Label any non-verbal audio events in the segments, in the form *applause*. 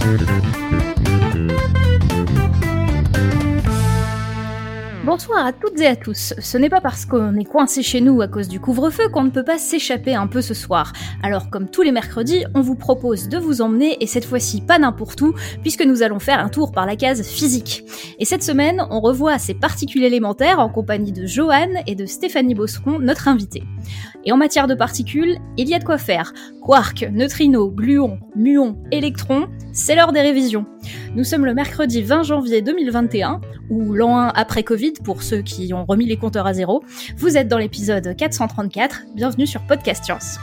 Thank you. Bonsoir à toutes et à tous. Ce n'est pas parce qu'on est coincé chez nous à cause du couvre-feu qu'on ne peut pas s'échapper un peu ce soir. Alors comme tous les mercredis, on vous propose de vous emmener, et cette fois-ci pas n'importe où, puisque nous allons faire un tour par la case physique. Et cette semaine, on revoit ces particules élémentaires en compagnie de Joanne et de Stéphanie Bosseron, notre invitée. Et en matière de particules, il y a de quoi faire. Quark, neutrinos, gluons, muons, électrons, c'est l'heure des révisions. Nous sommes le mercredi 20 janvier 2021, ou l'an 1 après Covid pour ceux qui ont remis les compteurs à zéro. Vous êtes dans l'épisode 434, bienvenue sur Podcast Science.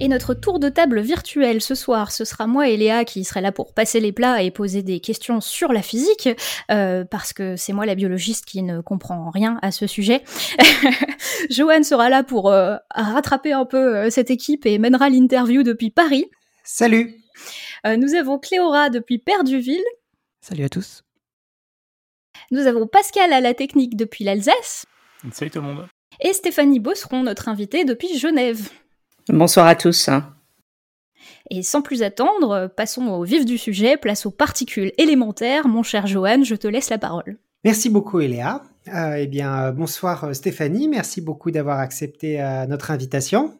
Et notre tour de table virtuel ce soir, ce sera moi et Léa qui serait là pour passer les plats et poser des questions sur la physique, euh, parce que c'est moi la biologiste qui ne comprend rien à ce sujet. *laughs* Joanne sera là pour euh, rattraper un peu euh, cette équipe et mènera l'interview depuis Paris. Salut Nous avons Cléora depuis Perduville. Salut à tous Nous avons Pascal à la technique depuis l'Alsace. Salut tout le monde Et Stéphanie Bosseron, notre invitée depuis Genève. Bonsoir à tous. Et sans plus attendre, passons au vif du sujet, place aux particules élémentaires. Mon cher Johan, je te laisse la parole. Merci beaucoup Eléa. Euh, eh bien, euh, bonsoir euh, Stéphanie, merci beaucoup d'avoir accepté euh, notre invitation.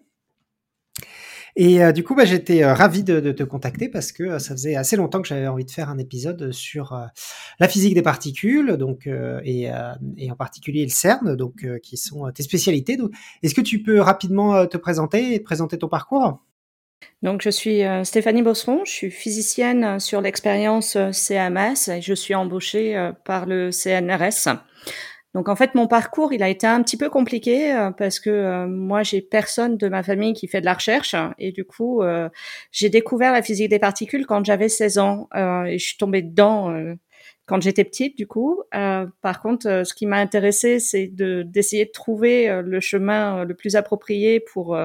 Et euh, du coup, bah, j'étais euh, ravi de, te contacter parce que euh, ça faisait assez longtemps que j'avais envie de faire un épisode sur euh, la physique des particules, donc et, et, en particulier le CERN, donc qui sont tes spécialités. Est-ce que tu peux rapidement te présenter et te présenter ton parcours? Donc, je suis Stéphanie Bosseron, je suis physicienne sur l'expérience CMS et je suis embauchée par le CNRS. Donc en fait, mon parcours, il a été un petit peu compliqué euh, parce que euh, moi, j'ai personne de ma famille qui fait de la recherche et du coup, euh, j'ai découvert la physique des particules quand j'avais 16 ans et je suis tombée dedans quand j'étais petite. Du coup, par contre, ce qui m'a intéressé, c'est de d'essayer de trouver le chemin le plus approprié pour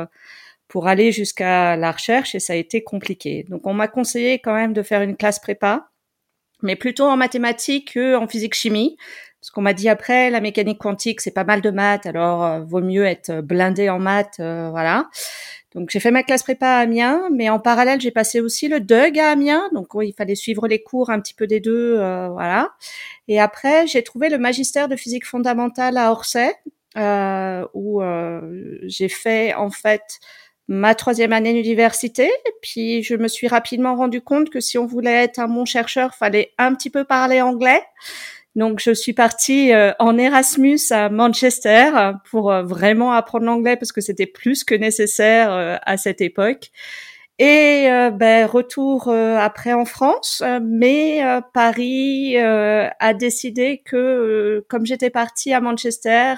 pour aller jusqu'à la recherche et ça a été compliqué. Donc on m'a conseillé quand même de faire une classe prépa mais plutôt en mathématiques qu'en physique chimie ce qu'on m'a dit après, la mécanique quantique, c'est pas mal de maths, alors euh, vaut mieux être blindé en maths, euh, voilà. Donc j'ai fait ma classe prépa à Amiens, mais en parallèle j'ai passé aussi le DUG à Amiens, donc il fallait suivre les cours un petit peu des deux, euh, voilà. Et après j'ai trouvé le magistère de physique fondamentale à Orsay, où j'ai fait en fait ma troisième année d'université. Puis je me suis rapidement rendu compte que si on voulait être un bon chercheur, fallait un petit peu parler anglais. Donc, je suis partie euh, en Erasmus à Manchester pour euh, vraiment apprendre l'anglais parce que c'était plus que nécessaire euh, à cette époque. Et ben, retour après en France, mais Paris a décidé que comme j'étais partie à Manchester,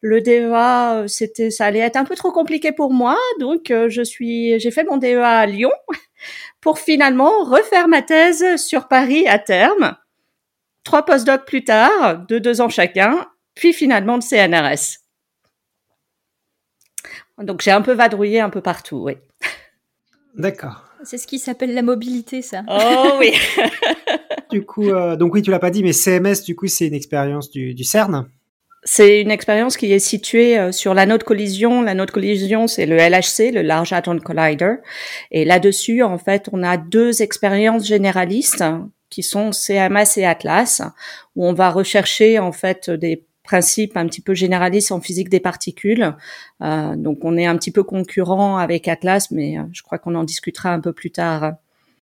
le DEA c'était ça allait être un peu trop compliqué pour moi, donc je suis j'ai fait mon DEA à Lyon *laughs* pour finalement refaire ma thèse sur Paris à terme trois postdocs plus tard, de deux ans chacun, puis finalement le CNRS. Donc j'ai un peu vadrouillé un peu partout, oui. D'accord. C'est ce qui s'appelle la mobilité, ça. Oh oui. *laughs* du coup, euh, donc oui, tu l'as pas dit, mais CMS, du coup, c'est une expérience du, du, CERN. C'est une expérience qui est située euh, sur l'anneau de collision. L'anneau de collision, c'est le LHC, le Large Hadron Collider. Et là-dessus, en fait, on a deux expériences généralistes qui sont CMS et Atlas, où on va rechercher en fait des principes un petit peu généralistes en physique des particules. Euh, donc on est un petit peu concurrent avec Atlas, mais euh, je crois qu'on en discutera un peu plus tard.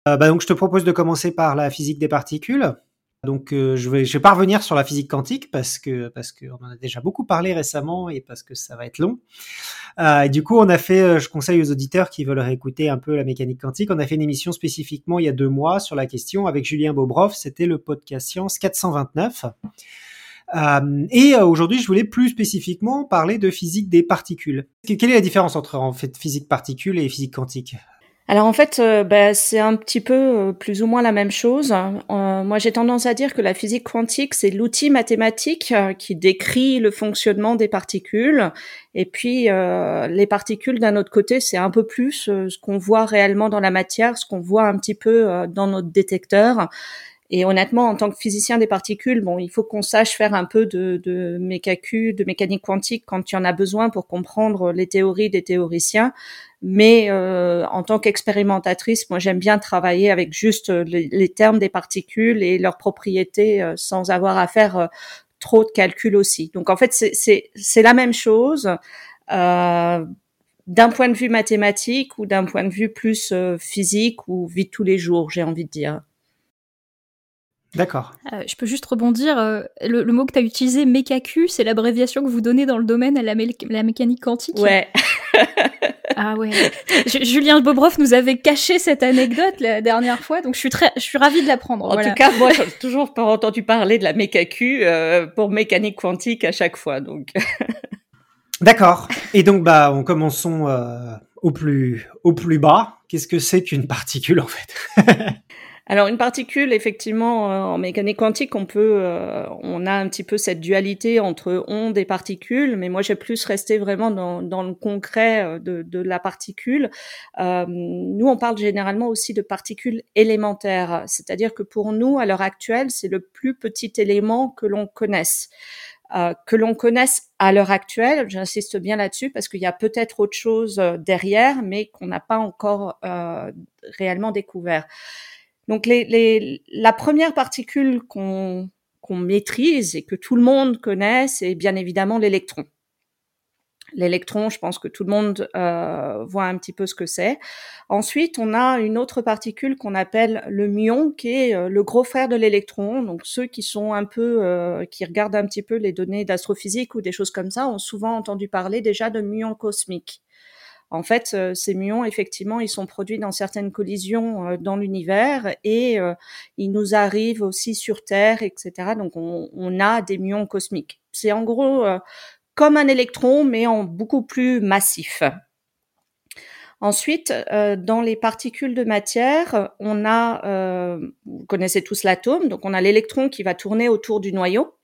Euh, bah donc je te propose de commencer par la physique des particules. Donc euh, je vais je vais pas revenir sur la physique quantique parce que parce qu'on en a déjà beaucoup parlé récemment et parce que ça va être long. Euh, et du coup on a fait, euh, je conseille aux auditeurs qui veulent réécouter un peu la mécanique quantique, on a fait une émission spécifiquement il y a deux mois sur la question avec Julien Bobrov, c'était le podcast Science 429. Euh, et euh, aujourd'hui, je voulais plus spécifiquement parler de physique des particules. Quelle est la différence entre en fait physique particule et physique quantique? Alors en fait, euh, bah, c'est un petit peu euh, plus ou moins la même chose. Euh, moi, j'ai tendance à dire que la physique quantique, c'est l'outil mathématique qui décrit le fonctionnement des particules. Et puis, les particules, d'un autre côté, c'est un peu plus ce qu'on voit réellement dans la matière, ce qu'on voit un petit peu dans notre détecteur. Et honnêtement, en tant que physicien des particules, bon, il faut qu'on sache faire un peu de, de mécacu, de mécanique quantique quand il y en a besoin pour comprendre les théories des théoriciens. Mais euh, en tant qu'expérimentatrice, moi, j'aime bien travailler avec juste les, termes des particules et leurs propriétés euh, sans avoir à faire euh, trop de calculs aussi. Donc, en fait, c'est la même chose. Euh, d'un point de vue mathématique ou d'un point de vue plus physique ou vie de tous les jours, j'ai envie de dire. D'accord. Euh, je peux juste rebondir. Euh, le, mot que tu as utilisé, mécacu, c'est l'abréviation que vous donnez dans le domaine à la, la mécanique quantique? Ouais. *laughs* ah ouais. Julien Bobroff nous avait caché cette anecdote la dernière fois, donc je suis très, je suis ravie de l'apprendre. En tout cas, moi, j'ai toujours pas entendu parler de la mécacu euh, pour mécanique quantique à chaque fois, donc. *laughs* D'accord. Et donc, bah, on commençons au plus, au plus bas. Qu'est-ce que c'est qu'une particule en fait? *laughs* Alors une particule, effectivement, euh, en mécanique quantique, on peut, euh, on a un petit peu cette dualité entre ondes et particules, mais moi j'ai plus resté vraiment dans, le concret euh, de, la particule. Nous, on parle généralement aussi de particules élémentaires, c'est-à-dire que pour nous, à l'heure actuelle, c'est le plus petit élément que l'on connaisse. Que l'on connaisse à l'heure actuelle, j'insiste bien là-dessus parce qu'il y a peut-être autre chose derrière, mais qu'on n'a pas encore réellement découvert. Donc la première particule qu'on maîtrise et que tout le monde connaît, c'est bien évidemment l'électron. L'électron, je pense que tout le monde euh, voit un petit peu ce que c'est. Ensuite, on a une autre particule qu'on appelle le muon, qui est euh, le gros frère de l'électron. Donc ceux qui sont un peu, euh, qui regardent un petit peu les données d'astrophysique ou des choses comme ça, ont souvent entendu parler déjà de muons cosmiques. En fait, euh, ces muons, effectivement, ils sont produits dans certaines collisions euh, dans l'univers et euh, ils nous arrivent aussi sur Terre, etc. Donc, on, a des muons cosmiques. C'est en gros comme un électron, mais en beaucoup plus massif. Ensuite, dans les particules de matière, on a, vous connaissez tous l'atome, donc on a l'électron qui va tourner autour du noyau.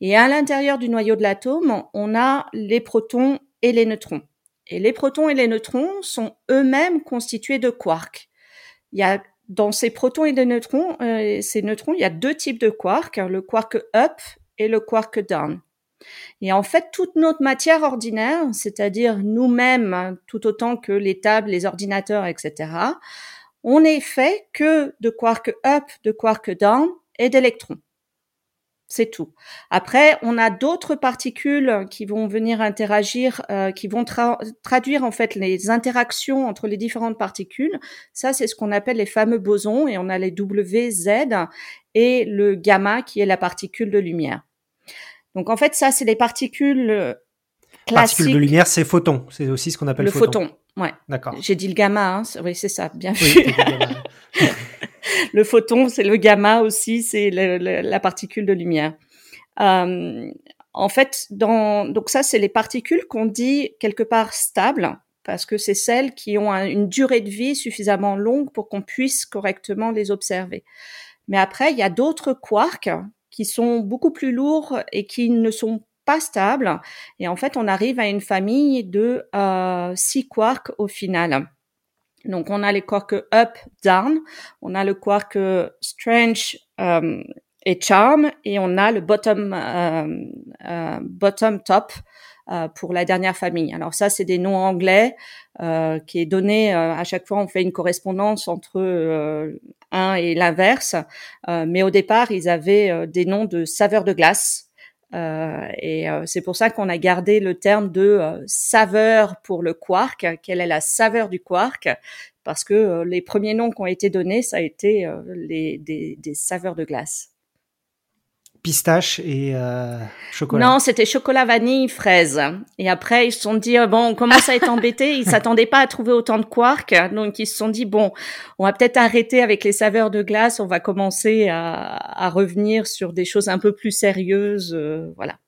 Et à l'intérieur du noyau de l'atome, on a les protons et les neutrons. Et les protons et les neutrons sont eux-mêmes constitués de quarks. Il y a dans ces protons et les neutrons, euh, ces neutrons, il y a deux types de quarks, le quark up et le quark down. Et en fait, toute notre matière ordinaire, c'est-à-dire nous-mêmes, tout autant que les tables, les ordinateurs, etc., on n'est fait que de quark up, de quark down et d'électrons. C'est tout. Après, on a d'autres particules qui vont venir interagir, euh, qui vont traduire en fait les interactions entre les différentes particules. Ça, c'est ce qu'on appelle les fameux bosons, et on a les WZ et le gamma qui est la particule de lumière. Donc en fait, ça, c'est les particules classiques. Particules de lumière, c'est photon. C'est aussi ce qu'on appelle le photon. Ouais. D'accord. J'ai dit le gamma. Hein. Oui, c'est ça. Bien vu. *laughs* *laughs* le photon, c'est le gamma aussi, c'est la particule de lumière. Euh, en fait, donc ça, c'est les particules qu'on dit quelque part stables, parce que c'est celles qui ont une durée de vie suffisamment longue pour qu'on puisse correctement les observer. Mais après, il y a d'autres quarks qui sont beaucoup plus lourds et qui ne sont pas stables. Et en fait, on arrive à une famille de euh, six quarks au final. Donc, on a les quarks up, down, on a le quark strange euh, et charm, et on a le bottom, euh, euh, bottom top pour la dernière famille. Alors ça, c'est des noms anglais qui est donné à chaque fois. On fait une correspondance entre un et l'inverse, mais au départ, ils avaient des noms de saveur de glace. Euh, et euh, c'est pour ça qu'on a gardé le terme de euh, saveur pour le quark. Quelle est la saveur du quark? Parce que les premiers noms qui ont été donnés, ça a été les, des, des saveurs de glace pistache et euh, chocolat. Non, c'était chocolat vanille fraise. Et après, ils se sont dit bon, on commence à être embêtés. Ils s'attendaient pas à trouver autant de quarks, donc ils se sont dit bon, on va peut-être arrêter avec les saveurs de glace. On va commencer à, à revenir sur des choses un peu plus sérieuses, euh, voilà.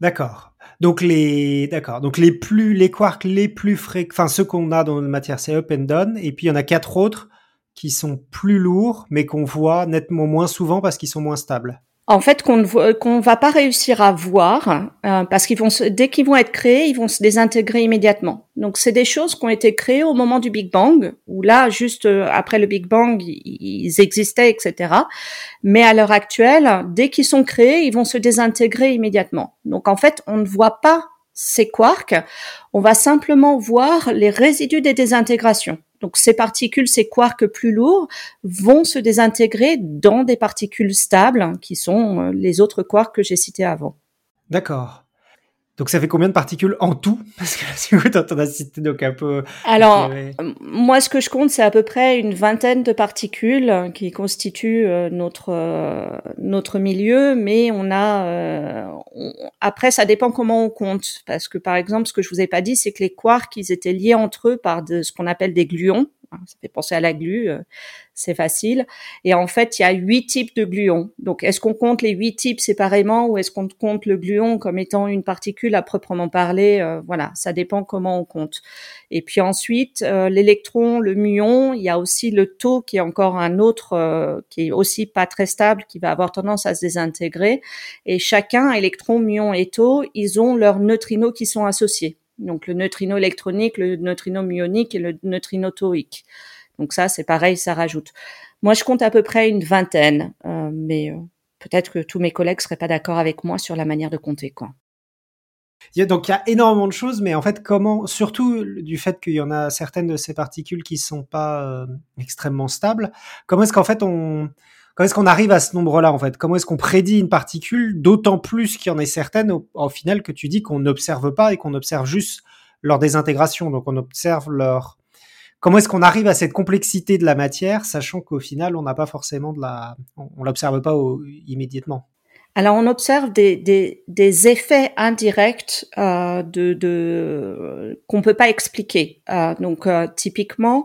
D'accord. Donc les d'accord. Donc les plus les quarks les plus fréquents, enfin ceux qu'on a dans la matière, c'est up and down, et puis il y en a quatre autres qui sont plus lourds, mais qu'on voit nettement moins souvent parce qu'ils sont moins stables en fait qu'on ne qu'on va pas réussir à voir euh, parce qu'ils vont dès qu'ils vont être créés, ils vont se désintégrer immédiatement. Donc c'est des choses qui ont été créées au moment du Big Bang où là juste euh, après le Big Bang ils existaient etc. Mais à l'heure actuelle, dès qu'ils sont créés, ils vont se désintégrer immédiatement. Donc en fait on ne voit pas ces quarks, on va simplement voir les résidus des désintégrations. Donc ces particules, ces quarks plus lourds, vont se désintégrer dans des particules stables qui sont euh, les autres quarks que j'ai cités avant. D'accord. Donc ça fait combien de particules en tout? *laughs* Parce que si vous t'en as cité donc un peu. Alors moi ce que je compte c'est à peu près une vingtaine de particules qui constituent euh, notre euh, notre milieu, mais on a euh, après ça dépend comment on compte parce que par exemple ce que je vous ai pas dit c'est que les quarks ils étaient liés entre eux par de, ce qu'on appelle des gluons. Ça fait penser à la glu c'est facile. Et en fait, il y a huit types de gluons. Donc, est-ce qu'on compte les huit types séparément ou est-ce qu'on compte le gluon comme étant une particule à proprement parler euh, Voilà, ça dépend comment on compte. Et puis ensuite, euh, l'électron, le muon, il y a aussi le taux qui est encore un autre, euh, qui est aussi pas très stable, qui va avoir tendance à se désintégrer. Et chacun, électron, muon et taux, ils ont leurs neutrinos qui sont associés. Donc le neutrino électronique, le neutrino muonique et le neutrino tauique. Donc ça, c'est pareil, ça rajoute. Moi, je compte à peu près une vingtaine, euh, mais euh, peut-être que tous mes collègues seraient pas d'accord avec moi sur la manière de compter, quoi. Donc il y a énormément de choses, mais en fait, comment, surtout du fait qu'il y en a certaines de ces particules qui sont pas euh, extrêmement stables, comment est-ce qu'en fait on, comment est-ce qu'on arrive à ce nombre-là en fait? Comment est-ce qu'on prédit une particule, d'autant plus qu'il y en ait certaines au final que tu dis qu'on n'observe pas et qu'on observe juste leur désintégration, donc on observe leur comment est-ce qu'on arrive à cette complexité de la matière, sachant qu'au final, on n'a pas forcément de la, on, l'observe pas immédiatement? Alors, on observe des, des, des effets indirects euh, de, de qu'on peut pas expliquer. Euh, donc, euh, typiquement,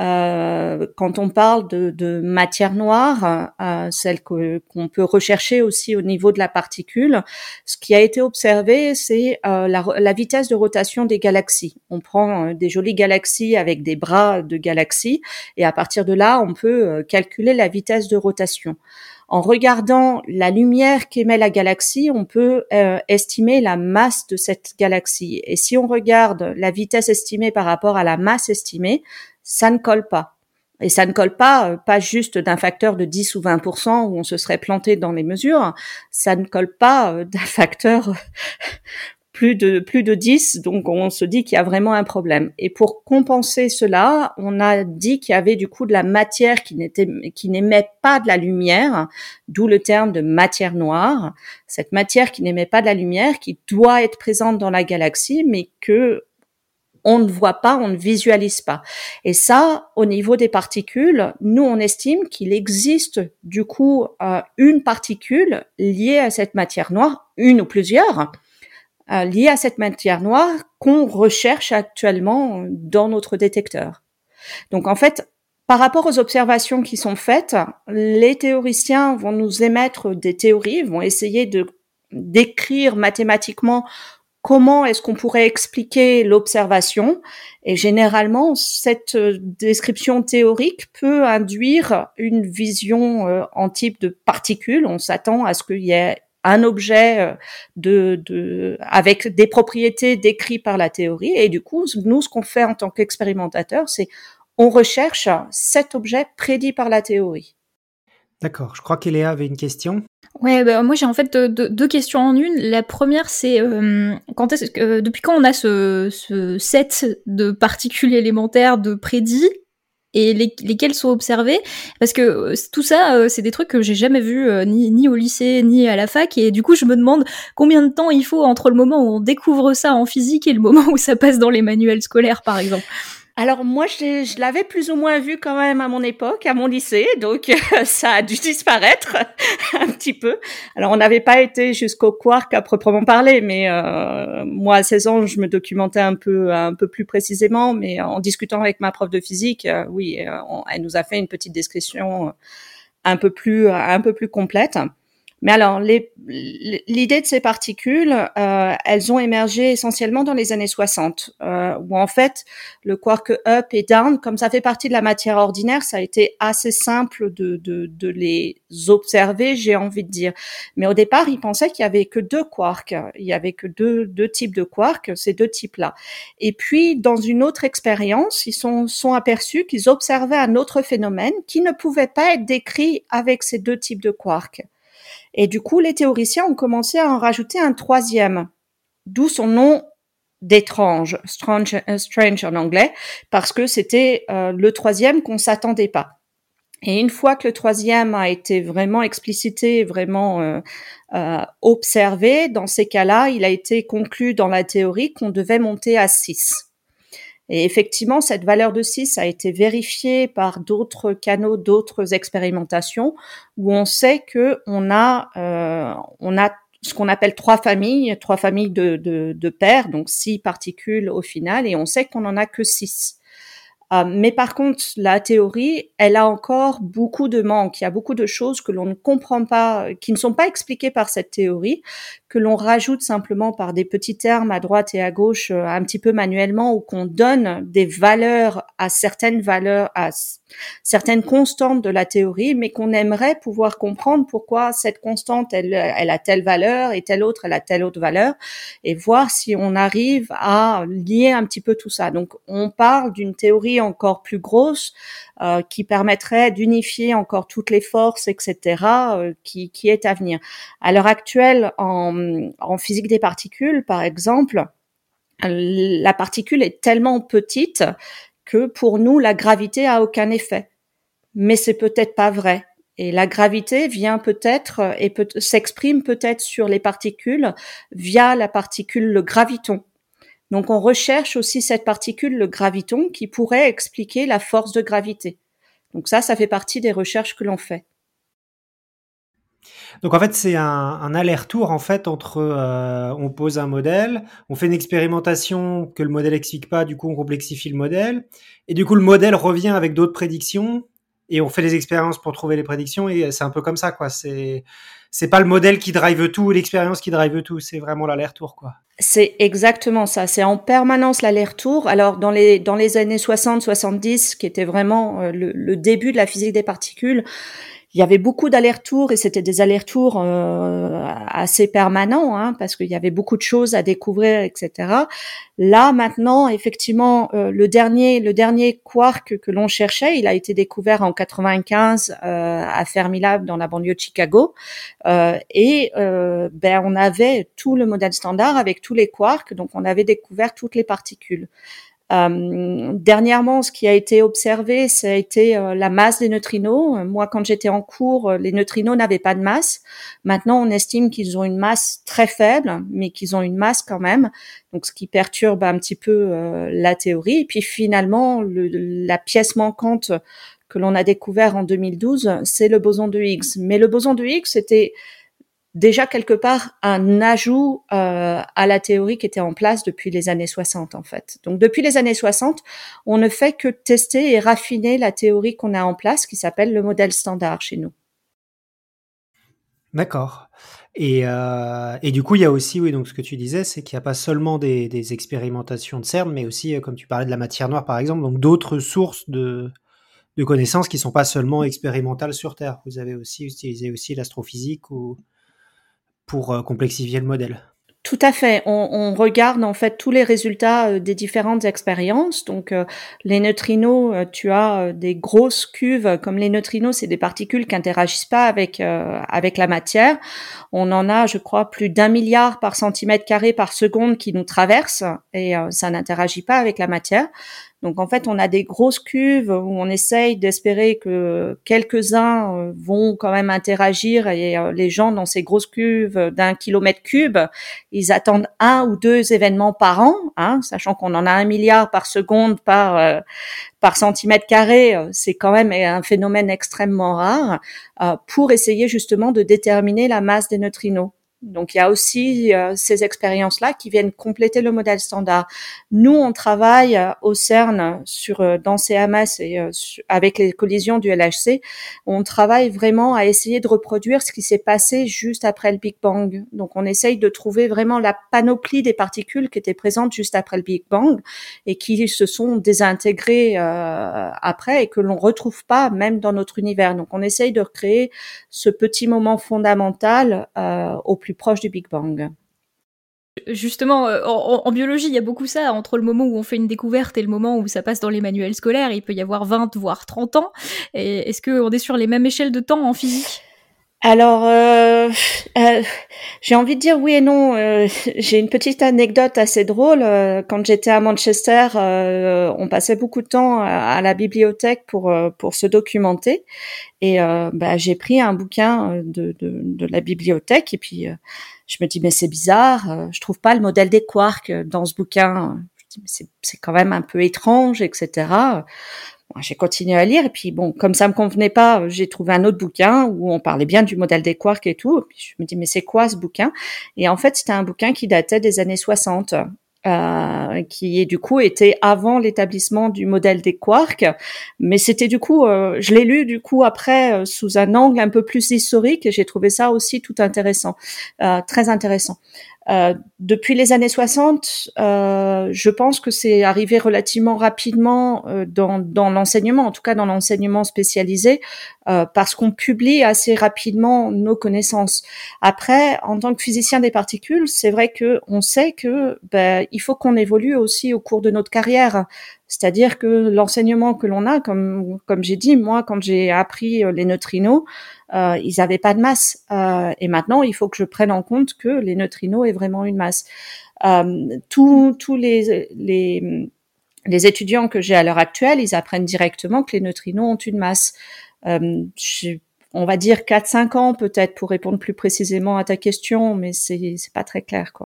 euh, quand on parle de, de matière noire, euh, celle qu'on peut rechercher aussi au niveau de la particule, ce qui a été observé, c'est euh, la, la, vitesse de rotation des galaxies. On prend euh, des jolies galaxies avec des bras de galaxies, et à partir de là, on peut euh, calculer la vitesse de rotation. En regardant la lumière qu'émet la galaxie, on peut euh, estimer la masse de cette galaxie. Et si on regarde la vitesse estimée par rapport à la masse estimée, ça ne colle pas. Et ça ne colle pas, euh, pas juste d'un facteur de 10 ou 20% où on se serait planté dans les mesures, ça ne colle pas euh, *laughs* d'un facteur plus de plus de 10, donc on se dit qu'il y a vraiment un problème. Et pour compenser cela, on a dit qu'il y avait du coup de la matière qui n'était qui n'émet pas de la lumière, d'où le terme de matière noire. Cette matière qui n'émet pas de la lumière, qui doit être présente dans la galaxie, mais que on ne voit pas, on ne visualise pas. Et ça, au niveau des particules, nous, on estime qu'il existe du coup euh, une particule liée à cette matière noire, une ou plusieurs, euh, liées à cette matière noire qu'on recherche actuellement dans notre détecteur. Donc en fait, par rapport aux observations qui sont faites, les théoriciens vont nous émettre des théories, vont essayer de décrire mathématiquement comment est-ce qu'on pourrait expliquer l'observation Et généralement, cette euh, description théorique peut induire une vision euh, en type de particule. On s'attend à ce qu'il y ait un objet euh, de, avec des propriétés décrites par la théorie. Et du coup, nous, ce qu'on fait en tant qu'expérimentateur, c'est on recherche cet objet prédit par la théorie. D'accord. Je crois qu'Eléa avait une question. Ouais, bah, moi j'ai en fait deux, questions en une. La première, c'est euh, quand est-ce que euh, depuis quand on a ce, ce, set de particules élémentaires de prédits et lesquels sont observés? Parce que euh, tout ça, c'est des trucs que j'ai jamais vus ni, ni au lycée ni à la fac, et du coup je me demande combien de temps il faut entre le moment où on découvre ça en physique et le moment où ça passe dans les manuels scolaires, par exemple. Alors moi, je, l'avais plus ou moins vu quand même à mon époque, à mon lycée, donc *laughs* ça a dû disparaître *laughs* un petit peu. Alors on n'avait pas été jusqu'au quark à proprement parler, mais euh, moi à 16 ans, je me documentais un peu un peu plus précisément, mais en discutant avec ma prof de physique, euh, oui, euh, elle nous a fait une petite description un peu plus un peu plus complète. Mais alors, l'idée de ces particules, euh, elles ont émergé essentiellement dans les années 60, euh, où en fait, le quark up et down, comme ça fait partie de la matière ordinaire, ça a été assez simple de, de, de les observer, j'ai envie de dire. Mais au départ, ils pensaient qu'il y avait que deux quarks, il y avait que deux, deux types de quarks, ces deux types-là. Et puis, dans une autre expérience, ils sont, sont aperçus qu'ils observaient un autre phénomène qui ne pouvait pas être décrit avec ces deux types de quarks. Et du coup, les théoriciens ont commencé à en rajouter un troisième, d'où son nom d'étrange, strange, euh, en anglais, parce que c'était euh, le troisième qu'on s'attendait pas. Et une fois que le troisième a été vraiment explicité, vraiment euh, observé, dans ces cas-là, il a été conclu dans la théorie qu'on devait monter à 6. Et effectivement, cette valeur de 6 a été vérifiée par d'autres canaux, d'autres expérimentations, où on sait que on a, euh, on a ce qu'on appelle trois familles, trois familles de, de, de paires, donc six particules au final, et on sait qu'on en a que six. Euh, mais par contre, la théorie, elle a encore beaucoup de manques. Il y a beaucoup de choses que l'on ne comprend pas, qui ne sont pas expliquées par cette théorie, que l'on rajoute simplement par des petits termes à droite et à gauche euh, un petit peu manuellement ou qu'on donne des valeurs à certaines valeurs, à certaines constantes de la théorie, mais qu'on aimerait pouvoir comprendre pourquoi cette constante, elle, elle a telle valeur et telle autre, elle a telle autre valeur, et voir si on arrive à lier un petit peu tout ça. Donc, on parle d'une théorie encore plus grosse euh, qui permettrait d'unifier encore toutes les forces, etc., euh, qui, qui est à venir. À l'heure actuelle, en, en physique des particules, par exemple, la particule est tellement petite que pour nous, la gravité a aucun effet. Mais c'est peut-être pas vrai. Et la gravité vient peut-être et peut, s'exprime peut-être sur les particules via la particule le graviton. Donc on recherche aussi cette particule, le graviton, qui pourrait expliquer la force de gravité. Donc ça, ça fait partie des recherches que l'on fait. Donc en fait, c'est un, aller-retour en fait entre euh, on pose un modèle, on fait une expérimentation que le modèle n'explique pas, du coup on complexifie le modèle, et du coup le modèle revient avec d'autres prédictions, et on fait des expériences pour trouver les prédictions, et c'est un peu comme ça quoi. C'est pas le modèle qui drive tout, l'expérience qui drive tout, c'est vraiment l'aller-retour quoi. C'est exactement ça. C'est en permanence l'aller-retour. Alors dans les dans les années 60-70, qui était vraiment euh, le, le, début de la physique des particules, il y avait beaucoup d'allers-retours et c'était des allers-retours euh, assez permanents hein, parce qu'il y avait beaucoup de choses à découvrir, etc. Là maintenant, effectivement, euh, le dernier le dernier quark que l'on cherchait, il a été découvert en 95 euh, à Fermilab dans la banlieue de Chicago euh, et ben on avait tout le modèle standard avec tous les quarks, donc on avait découvert toutes les particules. Euh, dernièrement, ce qui a été observé, ça a été euh, la masse des neutrinos. Moi, quand j'étais en cours, euh, les neutrinos n'avaient pas de masse. Maintenant, on estime qu'ils ont une masse très faible, mais qu'ils ont une masse quand même. Donc, ce qui perturbe un petit peu la théorie. Et puis, finalement, le, la pièce manquante que l'on a découvert en 2012, c'est le boson de Higgs. Mais le boson de Higgs, c'était déjà quelque part un ajout euh, à la théorie qui était en place depuis les années 60 en fait. Donc depuis les années 60, on ne fait que tester et raffiner la théorie qu'on a en place qui s'appelle le modèle standard chez nous. D'accord. Et, euh, et, du coup, il y a aussi, oui, donc ce que tu disais, c'est qu'il n'y a pas seulement des, expérimentations de CERN, mais aussi, euh, comme tu parlais de la matière noire, par exemple, donc d'autres sources de, de connaissances qui ne sont pas seulement expérimentales sur Terre. Vous avez aussi utilisé aussi l'astrophysique ou pour euh, complexifier le modèle. Tout à fait. On, on, regarde en fait tous les résultats euh, des différentes expériences. Donc euh, les neutrinos, tu as des grosses cuves comme les neutrinos, c'est des particules qui interagissent pas avec avec la matière. On en a, je crois, plus d'un milliard par centimètre carré par seconde qui nous traversent et ça n'interagit pas avec la matière. Donc en fait, on a des grosses cuves où on essaye d'espérer que quelques-uns euh, vont quand même interagir et euh, les gens dans ces grosses cuves d'un kilomètre cube, ils attendent un ou deux événements par an, hein, sachant qu'on en a un milliard par seconde par euh, par centimètre carré, c'est quand même un phénomène extrêmement rare pour essayer justement de déterminer la masse des neutrinos. Donc il y a aussi euh, ces expériences-là qui viennent compléter le modèle standard. Nous, on travaille euh, au CERN sur euh, dans CMS et avec les collisions du LHC, on travaille vraiment à essayer de reproduire ce qui s'est passé juste après le Big Bang. Donc on essaye de trouver vraiment la panoplie des particules qui étaient présentes juste après le Big Bang et qui se sont désintégrées après et que l'on retrouve pas même dans notre univers. Donc on essaye de recréer ce petit moment fondamental au plus proche du Big Bang. Justement, euh, en, biologie, il y a beaucoup ça, entre le moment où on fait une découverte et le moment où ça passe dans les manuels scolaires, il peut y avoir 20, voire 30 ans. Est-ce qu'on est sur les mêmes échelles de temps en physique? Alors, euh, euh, j'ai envie de dire oui et non. j'ai une petite anecdote assez drôle. Quand j'étais à Manchester, on passait beaucoup de temps à, la bibliothèque pour pour se documenter. Et bah, j'ai pris un bouquin de, de, de, la bibliothèque et puis je me dis mais c'est bizarre, euh, je trouve pas le modèle des quarks euh, dans ce bouquin. Je dis c'est quand même un peu étrange, etc. j'ai continué à lire et puis bon, comme ça me convenait pas, j'ai trouvé un autre bouquin où on parlait bien du modèle des quarks et tout. Et puis je me dis mais c'est quoi ce bouquin? Et en fait c'était un bouquin qui datait des années 60 euh, qui du coup était avant l'établissement du modèle des quarks, mais c'était du coup, euh, je l'ai lu du coup après euh, sous un angle un peu plus historique et j'ai trouvé ça aussi tout intéressant, très intéressant. Euh, depuis les années 60, euh, je pense que c'est arrivé relativement rapidement euh, dans, dans l'enseignement, en tout cas dans l'enseignement spécialisé, euh, parce qu'on publie assez rapidement nos connaissances. Après, en tant que physicien des particules, c'est vrai que on sait que ben, il faut qu'on évolue aussi au cours de notre carrière. C'est-à-dire que l'enseignement que l'on a, comme comme j'ai dit, moi quand j'ai appris les neutrinos, euh, ils n'avaient pas de masse. Euh, et maintenant, il faut que je prenne en compte que les neutrinos est vraiment une masse. Euh, tous les, les, les étudiants que j'ai à l'heure actuelle, ils apprennent directement que les neutrinos ont une masse. on va dire 4-5 ans peut-être pour répondre plus précisément à ta question, mais c'est pas très clair quoi.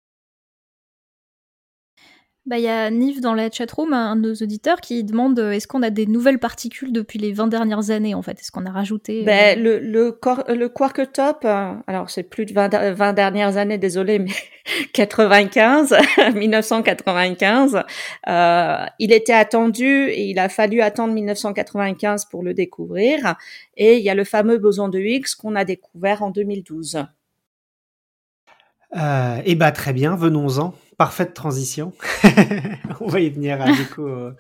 Bah, il y a Nive dans la chatroom, un de nos auditeurs, qui demande euh, est-ce qu'on a des nouvelles particules depuis les 20 dernières années, en fait? Est-ce qu'on a rajouté... Euh, ben, le, le, le quark top, euh, alors c'est plus de 20, 20, dernières années, désolé, mais *laughs* 95, 1995, *laughs* euh, il était attendu et il a fallu attendre 1995 pour le découvrir. Et il y a le fameux boson de Higgs qu'on a découvert en 2012. Euh, eh bah très bien, venons-en. Parfaite transition. *laughs* On va y venir hein, du coup. Euh,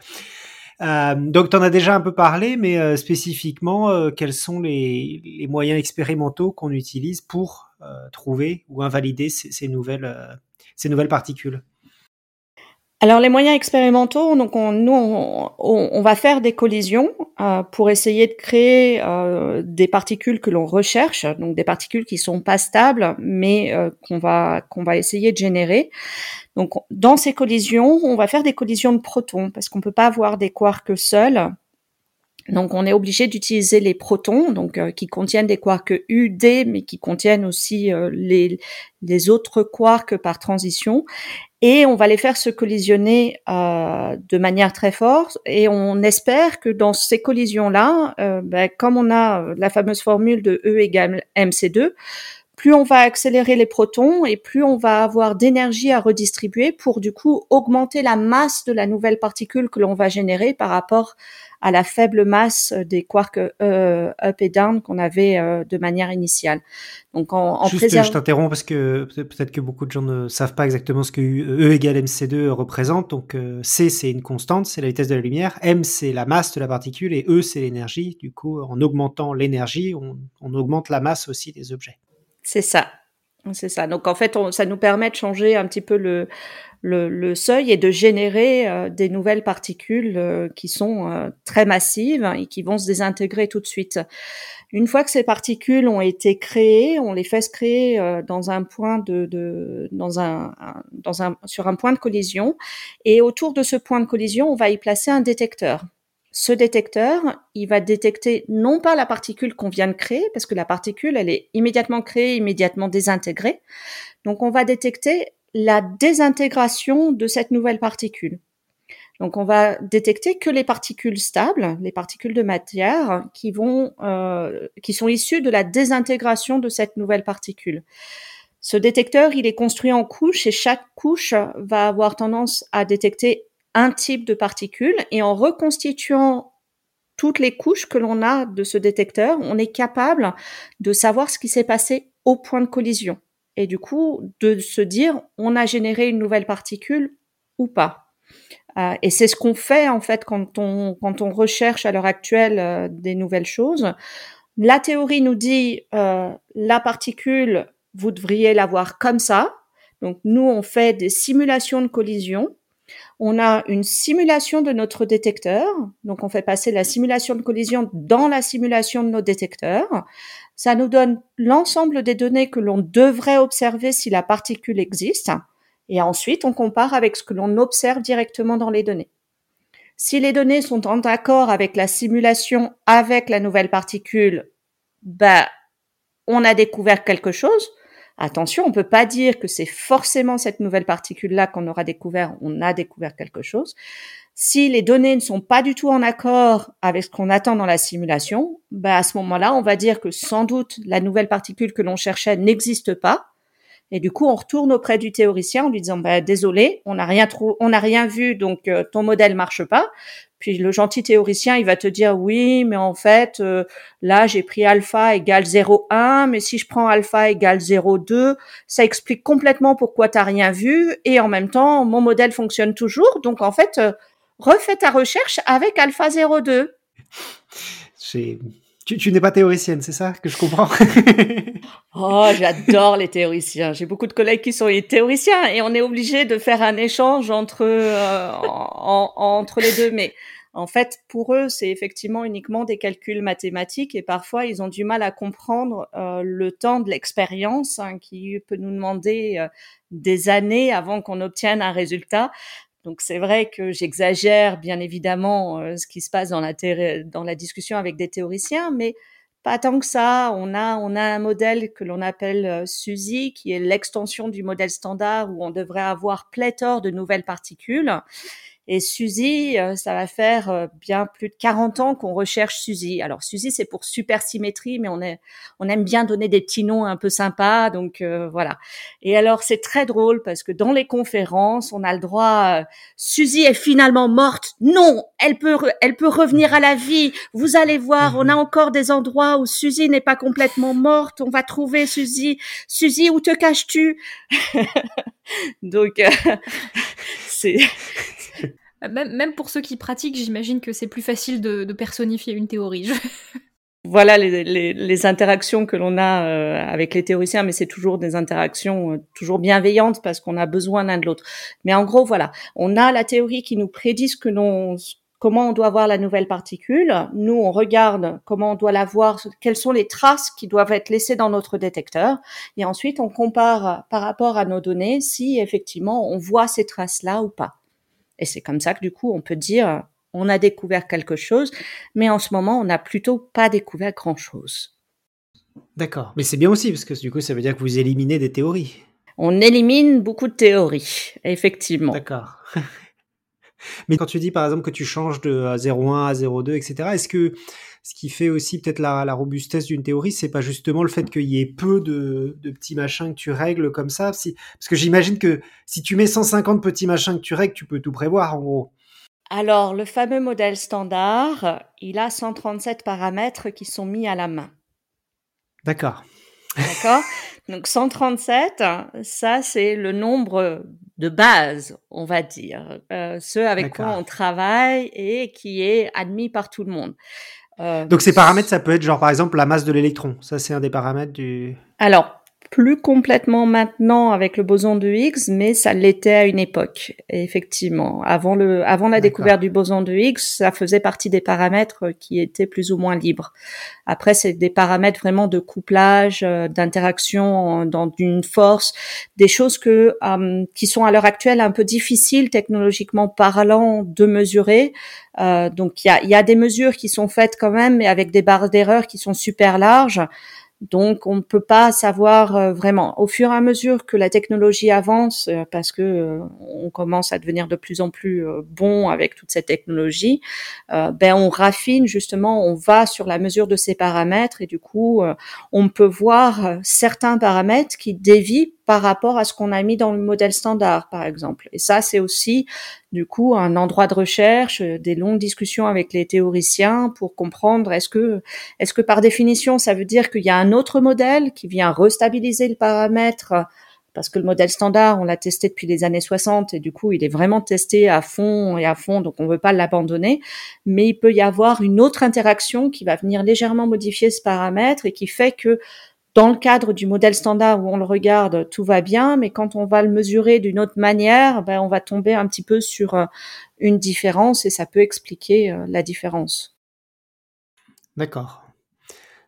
euh donc, tu en as déjà un peu parlé, mais euh, spécifiquement, quels sont les, moyens expérimentaux qu'on utilise pour trouver ou invalider ces nouvelles, ces nouvelles particules? Alors les moyens expérimentaux, donc on, nous on, va faire des collisions euh, pour essayer de créer euh, des particules que l'on recherche, donc des particules qui sont pas stables, mais euh, qu'on va qu'on va essayer de générer. Donc dans ces collisions, on va faire des collisions de protons parce qu'on peut pas avoir des quarks seuls. Donc on est obligé d'utiliser les protons, donc qui contiennent des quarks UD, mais qui contiennent aussi les, les autres quarks par transition. Et on va les faire se collisionner euh, de manière très forte. Et on espère que dans ces collisions-là, euh, ben, comme on a la fameuse formule de E égale mc2, plus on va accélérer les protons et plus on va avoir d'énergie à redistribuer pour du coup augmenter la masse de la nouvelle particule que l'on va générer par rapport à la faible masse des quarks euh, up et down qu'on avait euh, de manière initiale. Donc en, en Juste, je t'interromps parce que peut-être que beaucoup de gens ne savent pas exactement ce que E égale mc2 représente. Donc euh, C c'est une constante, c'est la vitesse de la lumière. M c'est la masse de la particule et E c'est l'énergie. Du coup, en augmentant l'énergie, on, on augmente la masse aussi des objets. C'est ça. C'est ça. Donc en fait, ça nous permet de changer un petit peu le, le, seuil et de générer euh, des nouvelles particules euh, qui sont euh, très massives et qui vont se désintégrer tout de suite. Une fois que ces particules ont été créées, on les fait se créer dans un point de, dans un, dans un sur un point de collision et autour de ce point de collision, on va y placer un détecteur. Ce détecteur, il va détecter non pas la particule qu'on vient de créer, parce que la particule, elle est immédiatement créée, immédiatement désintégrée. Donc, on va détecter la désintégration de cette nouvelle particule. Donc, on va détecter que les particules stables, les particules de matière, qui vont, euh, qui sont issues de la désintégration de cette nouvelle particule. Ce détecteur, il est construit en couches et chaque couche va avoir tendance à détecter un type de particules et en reconstituant toutes les couches que l'on a de ce détecteur, on est capable de savoir ce qui s'est passé au point de collision et du coup de se dire on a généré une nouvelle particule ou pas. Euh, et c'est ce qu'on fait en fait quand on quand on recherche à l'heure actuelle euh, des nouvelles choses. La théorie nous dit euh, la particule vous devriez l'avoir comme ça. Donc nous on fait des simulations de collision. On a une simulation de notre détecteur, donc on fait passer la simulation de collision dans la simulation de nos détecteurs. Ça nous donne l'ensemble des données que l'on devrait observer si la particule existe. Et ensuite, on compare avec ce que l'on observe directement dans les données. Si les données sont en accord avec la simulation avec la nouvelle particule, bah, on a découvert quelque chose. Attention, on peut pas dire que c'est forcément cette nouvelle particule-là qu'on aura découvert. On a découvert quelque chose. Si les données ne sont pas du tout en accord avec ce qu'on attend dans la simulation, bah à ce moment-là, on va dire que sans doute la nouvelle particule que l'on cherchait n'existe pas et du coup, on retourne auprès du théoricien en lui disant bah, désolé, on n'a rien trop, on n'a rien vu, donc euh, ton modèle marche pas. Puis le gentil théoricien, il va te dire oui, mais en fait, euh, là, j'ai pris alpha égale 0,1, mais si je prends alpha égale 0,2, ça explique complètement pourquoi tu n'as rien vu, et en même temps, mon modèle fonctionne toujours. Donc en fait, euh, refais ta recherche avec alpha 0,2. Tu, n'es pas théoricienne, c'est ça que je comprends? *laughs* Oh, j'adore les théoriciens. J'ai beaucoup de collègues qui sont théoriciens et on est obligé de faire un échange entre euh, entre les deux. Mais en fait, pour eux, c'est effectivement uniquement des calculs mathématiques et parfois ils ont du mal à comprendre euh, le temps de l'expérience hein, qui peut nous demander euh, des années avant qu'on obtienne un résultat. Donc c'est vrai que j'exagère bien évidemment euh, ce qui se passe dans la, discussion avec des théoriciens, mais pas tant que ça. On a, a un modèle que l'on appelle euh, SUSY, qui est l'extension du modèle standard où on devrait avoir pléthore de nouvelles particules. Et Suzy, euh, ça va faire euh, bien plus de 40 ans qu'on recherche Suzy. Alors Suzy, c'est pour supersymétrie, mais on, est, on aime bien donner des petits noms un peu sympas, donc euh, voilà. Et alors c'est très drôle parce que dans les conférences, on a le droit. Suzy est finalement morte. Non, elle peut, elle peut revenir à la vie. Vous allez voir, on a mhm. encore des endroits où Suzy n'est pas complètement morte. On va trouver Suzy. Suzy, où te caches-tu? *laughs* Donc *laughs* c'est *laughs* même, pour ceux qui pratiquent, j'imagine que c'est plus facile de, personnifier une théorie. *laughs* voilà les, interactions que l'on a euh, avec les théoriciens, mais c'est toujours des interactions euh, toujours bienveillantes parce qu'on a besoin l'un de l'autre. Mais en gros, voilà, on a la théorie qui nous prédit que l'on comment on doit voir la nouvelle particule. Nous, on regarde comment on doit la voir, quelles sont les traces qui doivent être laissées dans notre détecteur. Et ensuite, on compare par rapport à nos données si effectivement on voit ces traces-là ou pas. Et c'est comme ça que du coup, on peut dire, on a découvert quelque chose, mais en ce moment, on n'a plutôt pas découvert grand-chose. D'accord. Mais c'est bien aussi, parce que du coup, ça veut dire que vous éliminez des théories. On élimine beaucoup de théories, effectivement. D'accord. Mais quand tu dis, par exemple, que tu changes de 0,1 à 0,2, etc., est-ce que ce qui fait aussi peut-être la, robustesse d'une théorie, c'est pas justement le fait qu'il y ait peu de, petits machins que tu règles comme ça? Parce que j'imagine que si tu mets 150 petits machins que tu règles, tu peux tout prévoir en gros. Alors, le fameux modèle standard, il a 137 paramètres qui sont mis à la main. D'accord. D'accord? Donc 137, ça c'est le nombre de base, on va dire, euh, ce avec quoi on travaille et qui est admis par tout le monde. Euh, Donc ces paramètres, ça peut être genre par exemple la masse de l'électron. Ça, c'est un des paramètres du. Alors plus complètement maintenant avec le boson de Higgs, mais ça l'était à une époque. effectivement, avant le, avant la découverte du boson de Higgs, ça faisait partie des paramètres qui étaient plus ou moins libres. Après, c'est des paramètres vraiment de couplage, euh, d'interaction dans une force, des choses que euh, qui sont à l'heure actuelle un peu difficiles technologiquement parlant de mesurer. Euh, donc il y a, y a des mesures qui sont faites quand même, mais avec des barres d'erreur qui sont super larges. Donc, on ne peut pas savoir euh, vraiment. Au fur et à mesure que la technologie avance, euh, parce que euh, on commence à devenir de plus en plus bon avec toute cette technologie, ben on raffine justement, on va sur la mesure de ces paramètres et du coup, on peut voir certains paramètres qui dévient par rapport à ce qu'on a mis dans le modèle standard, par exemple. Et ça, c'est aussi, du coup, un endroit de recherche, euh, des longues discussions avec les théoriciens pour comprendre est-ce que, est-ce que par définition, ça veut dire qu'il y a un autre modèle qui vient restabiliser le paramètre? Parce que le modèle standard, on l'a testé depuis les années 60 et du coup, il est vraiment testé à fond et à fond, donc on ne veut pas l'abandonner. Mais il peut y avoir une autre interaction qui va venir légèrement modifier ce paramètre et qui fait que dans le cadre du modèle standard où on le regarde, tout va bien, mais quand on va le mesurer d'une autre manière, ben, on va tomber un petit peu sur euh, une différence et ça peut expliquer euh, la différence. D'accord.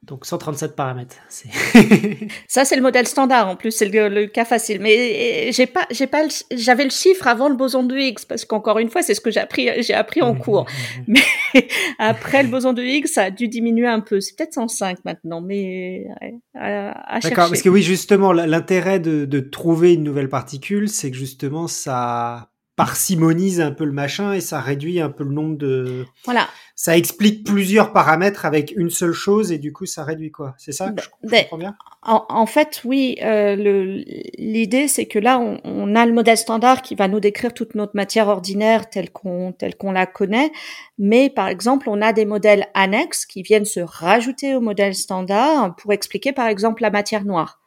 Donc 137 paramètres. *laughs* ça c'est le modèle standard en plus, c'est le, cas facile. Mais j'ai pas, j'ai pas, j'avais le chiffre avant le boson de Higgs parce qu'encore une fois c'est ce que j'ai appris, j'ai appris en cours. Mais *laughs* après le boson de Higgs ça a dû diminuer un peu. C'est peut-être 105 maintenant, mais à, à D'accord, parce que oui justement l'intérêt de, de trouver une nouvelle particule, c'est que justement ça parsimonise un peu le machin et ça réduit un peu le nombre de. Voilà. Ça explique plusieurs paramètres avec une seule chose et du coup ça réduit quoi? C'est ça? Que je, comprends bien en, fait, oui. Euh, L'idée c'est que là on, on, a le modèle standard qui va nous décrire toute notre matière ordinaire telle qu'on telle qu'on la connaît, mais par exemple on a des modèles annexes qui viennent se rajouter au modèle standard pour expliquer par exemple la matière noire.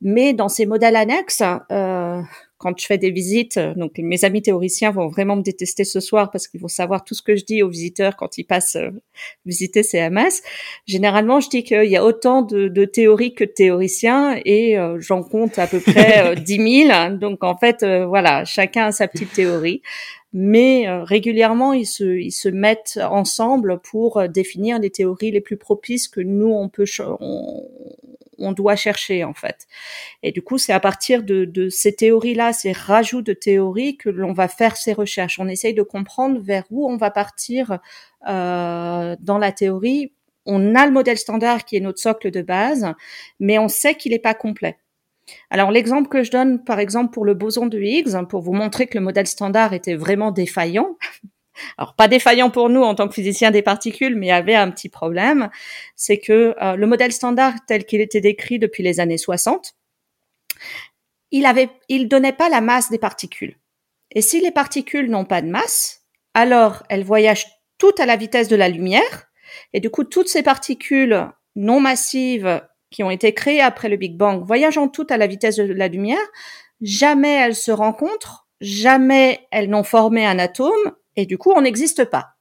Mais dans ces modèles annexes, euh, quand je fais des visites, euh, donc mes amis théoriciens vont vraiment me détester ce soir parce qu'ils vont savoir tout ce que je dis aux visiteurs quand ils passent euh, visiter CMS. Généralement, je dis qu'il y a autant de, de théories que de théoriciens et euh, j'en compte à peu près *laughs* 10 000. Donc en fait, voilà, chacun a sa petite théorie. Mais régulièrement, ils se, ils se mettent ensemble pour définir les théories les plus propices que nous on peut on, on doit chercher en fait. Et du coup, c'est à partir de, ces théories-là, ces rajouts de théories que l'on va faire ces recherches. On essaye de comprendre vers où on va partir euh, dans la théorie. On a le modèle standard qui est notre socle de base, mais on sait qu'il n'est pas complet. Alors l'exemple que je donne, par exemple, pour le boson de Higgs, pour vous montrer que le modèle standard était vraiment défaillant, alors pas défaillant pour nous en tant que physiciens des particules, mais avait un petit problème, c'est que euh, le modèle standard tel qu'il était décrit depuis les années 60, il avait, il donnait pas la masse des particules. Et si les particules n'ont pas de masse, alors elles voyagent toutes à la vitesse de la lumière, et du coup toutes ces particules non massives qui ont été créées après le Big Bang, voyageant toutes à la vitesse de la lumière, jamais elles se rencontrent, jamais elles n'ont formé un atome, et du coup, on n'existe pas.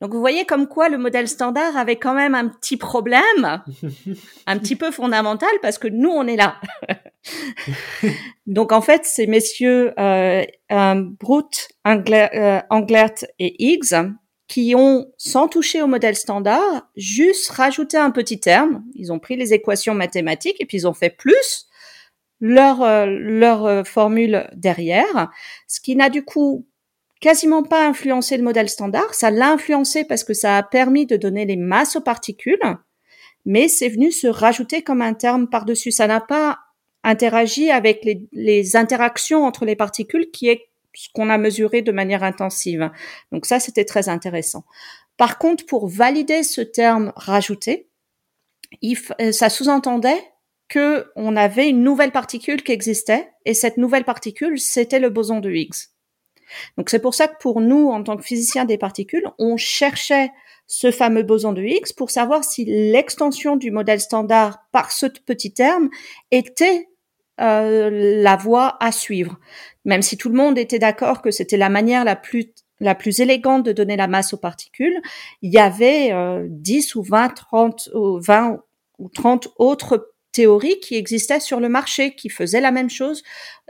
Donc vous voyez comme quoi le modèle standard avait quand même un petit problème, *laughs* un petit peu fondamental, parce que nous, on est là. Donc en fait, ces messieurs euh, euh Brute, euh, Englert et Higgs, qui ont, sans toucher au modèle standard, juste rajouté un petit terme. Ils ont pris les équations mathématiques et puis ils ont fait plus leur, euh, leur euh, formule derrière, ce qui n'a du coup quasiment pas influencé le modèle standard. Ça l'a influencé parce que ça a permis de donner les masses aux particules, mais c'est venu se rajouter comme un terme par-dessus. Ça n'a pas interagi avec les, les, interactions entre les particules qui est ce qu'on a mesuré de manière intensive. Donc ça, c'était très intéressant. Par contre, pour valider ce terme rajouté, il, euh, ça sous-entendait que on avait une nouvelle particule qui existait et cette nouvelle particule c'était le boson de Higgs. Donc c'est pour ça que pour nous en tant que physiciens des particules, on cherchait ce fameux boson de Higgs pour savoir si l'extension du modèle standard par ce petit terme était euh, la voie à suivre. Même si tout le monde était d'accord que c'était la manière la plus la plus élégante de donner la masse aux particules, il y avait euh, 10 ou 20, 30, ou 20 ou 30 autres théories qui existaient sur le marché, qui faisaient la même chose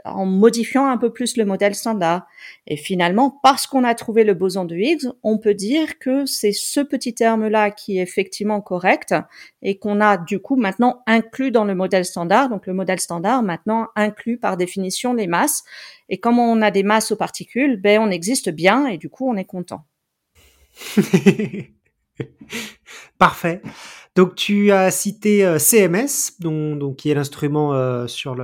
en modifiant un peu plus le modèle standard. Et finalement, parce qu'on a trouvé le boson de Higgs, on peut dire que c'est ce petit terme-là qui est effectivement correct et qu'on a du coup maintenant inclus dans le modèle standard. Donc le modèle standard maintenant inclut par définition les masses. Et comme on a des masses aux particules, ben on existe bien et du coup on est content. *laughs* *laughs* Parfait. Donc tu as cité euh, CMS, donc, qui est l'instrument euh, sur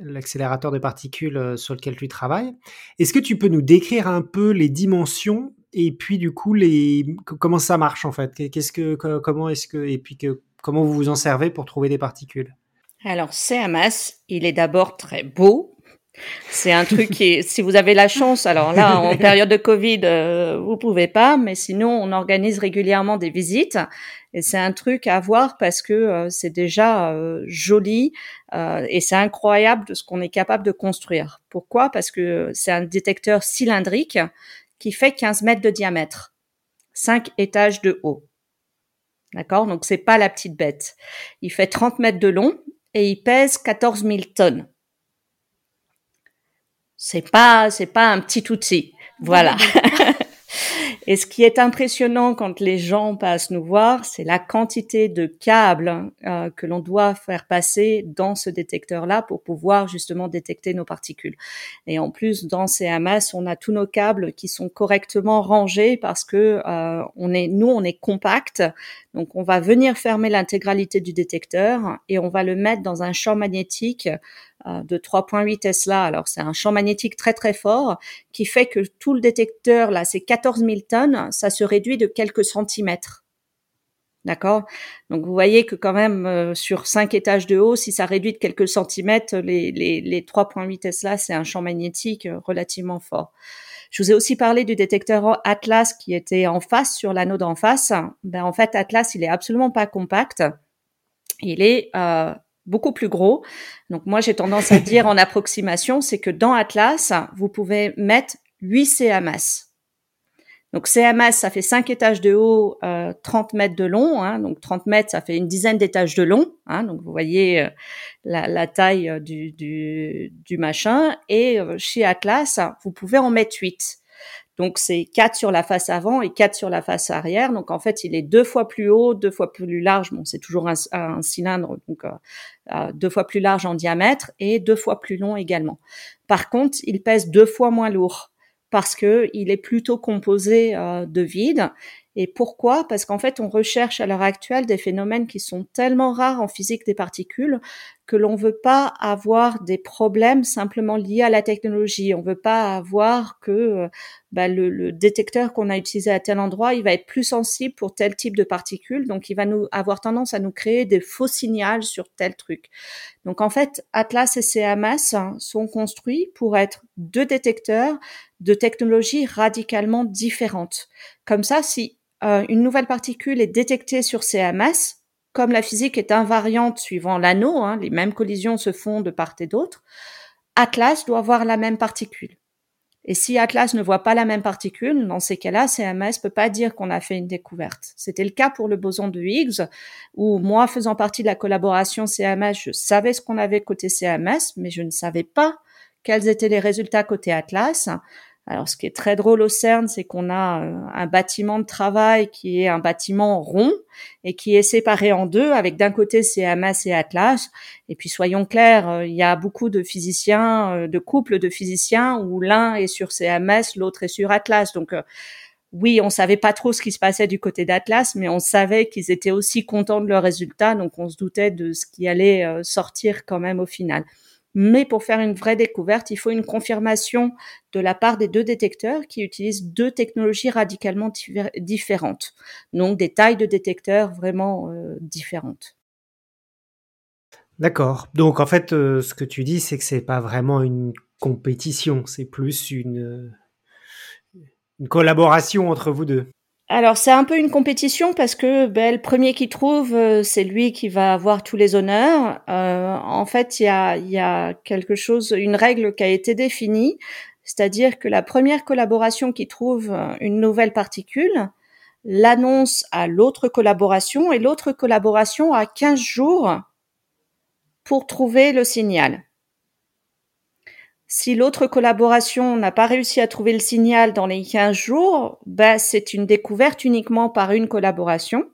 l'accélérateur de particules euh, sur lequel tu travailles. Est-ce que tu peux nous décrire un peu les dimensions et puis du coup les comment ça marche en fait? Qu'est-ce que comment est-ce que et puis que comment vous vous en servez pour trouver des particules? Alors, CMS, il est d'abord très beau. C'est un truc qui, si vous avez la chance, alors là, en *laughs* période de Covid, euh, vous pouvez pas, mais sinon, on organise régulièrement des visites. Et c'est un truc à voir parce que euh, c'est déjà euh, joli euh, et c'est incroyable de ce qu'on est capable de construire. Pourquoi? Parce que c'est un détecteur cylindrique qui fait 15 mètres de diamètre, 5 étages de haut. D'accord? Donc c'est pas la petite bête. Il fait 30 mètres de long et il pèse 14 000 tonnes. C'est pas, c'est pas un petit outil. Voilà. *laughs* Et ce qui est impressionnant quand les gens passent nous voir, c'est la quantité de câbles euh, que l'on doit faire passer dans ce détecteur-là pour pouvoir justement détecter nos particules. Et en plus, dans CMS, on a tous nos câbles qui sont correctement rangés parce que euh, on est, nous, on est compact. Donc, on va venir fermer l'intégralité du détecteur et on va le mettre dans un champ magnétique de 3.8 Tesla. Alors c'est un champ magnétique très très fort qui fait que tout le détecteur, là c'est 14 000 tonnes, ça se réduit de quelques centimètres. D'accord? Donc vous voyez que quand même euh, sur 5 étages de haut, si ça réduit de quelques centimètres, les, les, les 3.8 Tesla, c'est un champ magnétique euh, relativement fort. Je vous ai aussi parlé du détecteur Atlas qui était en face sur l'anode en face. Ben en fait Atlas, il est absolument pas compact. Il est euh, beaucoup plus gros. Donc moi, j'ai tendance à dire en approximation, c'est que dans Atlas, vous pouvez mettre 8 CMS. Donc CMS, ça fait 5 étages de haut, euh, 30 mètres de long. Hein, donc 30 mètres, ça fait une dizaine d'étages de long. Hein, donc vous voyez euh, la, taille euh, du, du, du machin. Et euh, chez Atlas, vous pouvez en mettre 8. Donc c'est 4 sur la face avant et 4 sur la face arrière. Donc en fait, il est deux fois plus haut, deux fois plus large. Bon, c'est toujours un, cylindre, donc euh, deux fois plus large en diamètre et deux fois plus long également. Par contre, il pèse deux fois moins lourd parce que il est plutôt composé euh, de vide et pourquoi? Parce qu'en fait, on recherche à l'heure actuelle des phénomènes qui sont tellement rares en physique des particules que l'on veut pas avoir des problèmes simplement liés à la technologie. On veut pas avoir que euh, bah, le, le, détecteur qu'on a utilisé à tel endroit, il va être plus sensible pour tel type de particules, donc il va nous avoir tendance à nous créer des faux signaux sur tel truc. Donc en fait, Atlas et CMS sont construits pour être deux détecteurs de technologies radicalement différentes. Comme ça, si euh, une nouvelle particule est détectée sur CMS, comme la physique est invariante suivant l'anneau, hein, les mêmes collisions se font de part et d'autre, Atlas doit voir la même particule. Et si Atlas ne voit pas la même particule, dans ces cas-là, CMS peut pas dire qu'on a fait une découverte. C'était le cas pour le boson de Higgs, où moi, faisant partie de la collaboration CMS, je savais ce qu'on avait côté CMS, mais je ne savais pas quels étaient les résultats côté Atlas. Alors, ce qui est très drôle au CERN, c'est qu'on a euh, un bâtiment de travail qui est un bâtiment rond et qui est séparé en deux, avec d'un côté CMS et Atlas. Et puis, soyons clairs, euh, il y a beaucoup de physiciens, euh, de couples de physiciens où l'un est sur CMS, l'autre est sur Atlas. Donc, oui, on savait pas trop ce qui se passait du côté d'Atlas, mais on savait qu'ils étaient aussi contents de leurs résultats, donc on se doutait de ce qui allait sortir quand même au final. Mais pour faire une vraie découverte, il faut une confirmation de la part des deux détecteurs qui utilisent deux technologies radicalement différentes. Donc des tailles de détecteurs vraiment euh, différentes. D'accord. Donc en fait, euh, ce que tu dis, c'est que c'est pas vraiment une compétition, c'est plus une, une collaboration entre vous deux. Alors c'est un peu une compétition parce que ben, le premier qui trouve, euh, c'est lui qui va avoir tous les honneurs. Euh, en fait, il y a, y a quelque chose, une règle qui a été définie, c'est-à-dire que la première collaboration qui trouve une nouvelle particule l'annonce à l'autre collaboration et l'autre collaboration a 15 jours pour trouver le signal. Si l'autre collaboration n'a pas réussi à trouver le signal dans les 15 jours, ben, c'est une découverte uniquement par une collaboration.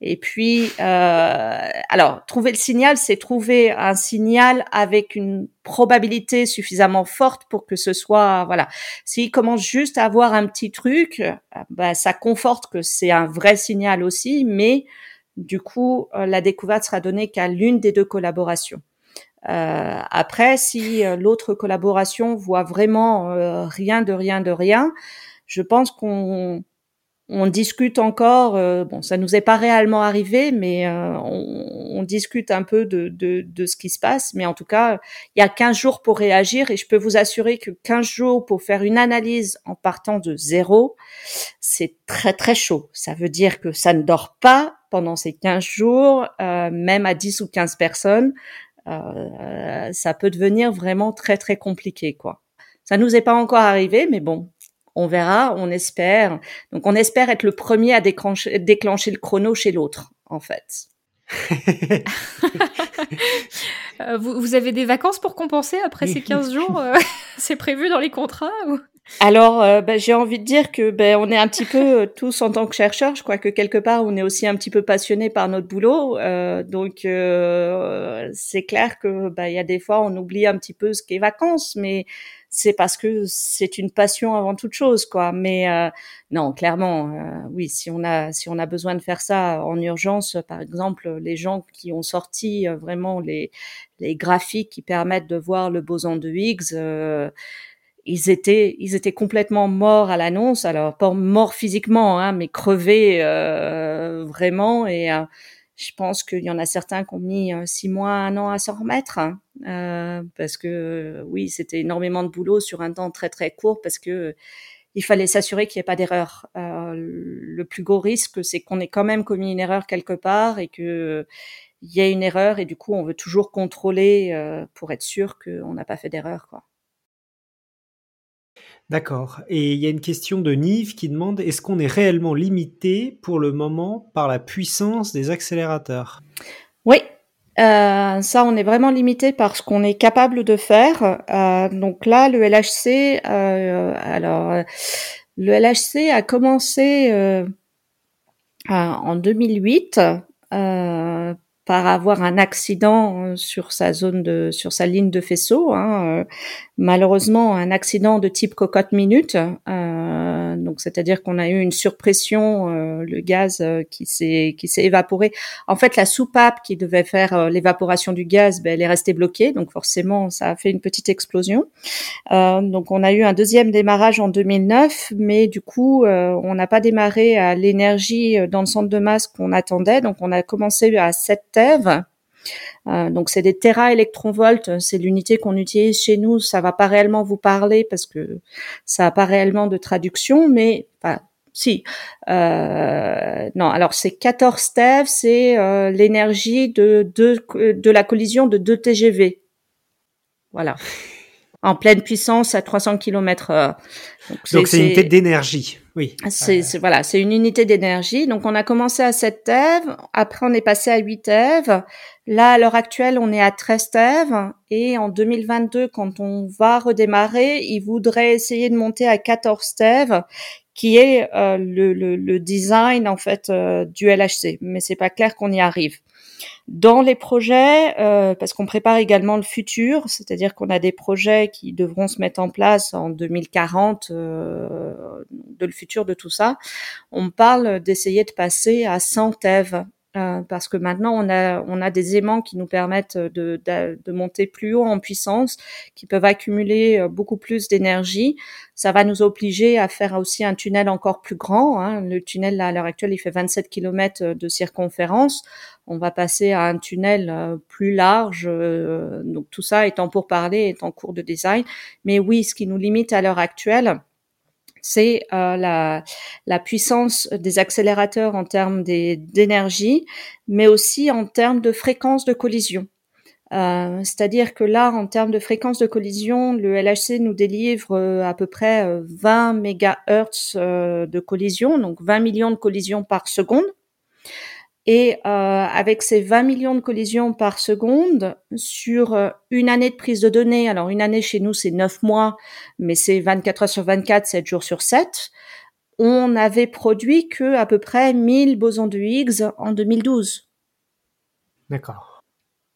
Et puis, euh, alors, trouver le signal, c'est trouver un signal avec une probabilité suffisamment forte pour que ce soit, voilà. S'il commence juste à avoir un petit truc, ben, ça conforte que c'est un vrai signal aussi, mais du coup, euh, la découverte sera donnée qu'à l'une des deux collaborations. Euh, après, si euh, l'autre collaboration voit vraiment euh, rien de rien de rien, je pense qu'on on discute encore, euh, bon, ça nous est pas réellement arrivé, mais euh, on, discute un peu de, de, ce qui se passe. Mais en tout cas, il y a 15 jours pour réagir et je peux vous assurer que 15 jours pour faire une analyse en partant de zéro, c'est très très chaud. Ça veut dire que ça ne dort pas pendant ces 15 jours, euh, même à 10 ou 15 personnes. Ça peut devenir vraiment très très compliqué, quoi. Ça nous est pas encore arrivé, mais bon, on verra, on espère. Donc on espère être le premier à déclencher, le chrono chez l'autre, en fait. *laughs* Euh, vous, avez des vacances pour compenser après ces 15 jours euh, *laughs* C'est prévu dans les contrats Alors, euh, ben, j'ai envie de dire que ben, on est un petit peu tous en tant que chercheurs. Je crois que quelque part, on est aussi un petit peu passionné par notre boulot. donc, c'est clair que ben, il y a des fois, on oublie un petit peu ce qu'est vacances, mais c'est parce que c'est une passion avant toute chose, quoi. Mais euh, non, clairement, euh, oui, si on a si on a besoin de faire ça en urgence, par exemple, les gens qui ont sorti euh, vraiment les les graphiques qui permettent de voir le boson de Higgs. Ils étaient, ils étaient complètement morts à l'annonce. Alors pas morts physiquement, hein, mais crevés vraiment. Et je pense qu'il y en a certains qui ont mis euh, six mois, un an à s'en remettre, hein. euh, parce que oui, c'était énormément de boulot sur un temps très très court, parce que il fallait s'assurer qu'il n'y ait pas d'erreur. Euh, le plus gros risque, c'est qu'on ait quand même commis une erreur quelque part et que il y ait une erreur et du coup, on veut toujours contrôler euh, pour être sûr qu'on n'a pas fait d'erreur, quoi. D'accord. Et il y a une question de Nive qui demande est-ce qu'on est réellement limité pour le moment par la puissance des accélérateurs? Oui, euh, ça, on est vraiment limité par ce qu'on est capable de faire. Euh, donc là, le LHC, euh, alors le LHC a commencé en 2008 par avoir un accident euh, sur sa zone de sur sa ligne de faisceau. Hein, euh, malheureusement, un accident de type cocotte minute. Euh, donc, c'est-à-dire qu'on a eu une surpression, euh, le gaz qui s'est qui s'est évaporé. En fait, la soupape qui devait faire l'évaporation du gaz, ben, elle est restée bloquée. Donc, forcément, ça a fait une petite explosion. donc, on a eu un deuxième démarrage en 2009, mais du coup, on n'a pas démarré à l'énergie dans le centre de masse qu'on attendait. Donc, on a commencé à 7 euh, donc c'est des téraélectronvolts, c'est l'unité qu'on utilise chez nous. Ça va pas réellement vous parler parce que ça n'a pas réellement de traduction, mais enfin, si. Euh, non, alors c'est 14 TeV, c'est euh, l'énergie de, de, de la collision de deux TGV. Voilà. *laughs* En pleine puissance à 300 km heure. Donc c'est une unité d'énergie. Oui. C'est voilà, c'est une unité d'énergie. Donc on a commencé à 7 TeV, après on est passé à 8 TeV. Là à l'heure actuelle, on est à 13 TeV et en 2022 quand on va redémarrer, ils voudraient essayer de monter à 14 TeV qui est euh, le, le, le, design en fait euh, du LHC, mais c'est pas clair qu'on y arrive. Dans les projets, euh, parce qu'on prépare également le futur, c'est-à-dire qu'on a des projets qui devront se mettre en place en 2040, euh, de le futur de tout ça, on parle d'essayer de passer à 100 TeV euh, parce que maintenant on a on a des aimants qui nous permettent de, de, de, monter plus haut en puissance, qui peuvent accumuler euh, beaucoup plus d'énergie. Ça va nous obliger à faire aussi un tunnel encore plus grand. Hein. Le tunnel là, à l'heure actuelle il fait 27 km de circonférence. On va passer à un tunnel euh, plus large. donc tout ça étant pour parler, est en cours de design. Mais oui, ce qui nous limite à l'heure actuelle, c'est euh, la, puissance des accélérateurs en termes d'énergie, mais aussi en termes de fréquence de collision. Euh, C'est-à-dire que là, en termes de fréquence de collision, le LHC nous délivre euh, à peu près 20 euh, MHz de collision, donc 20 millions de collisions par seconde. Et euh, avec ces 20 millions de collisions par seconde sur euh, une année de prise de données, alors une année chez nous c'est 9 mois, mais c'est 24 heures sur 24, 7 jours sur 7, on avait produit que à peu près 1000 bosons de Higgs en 2012. D'accord.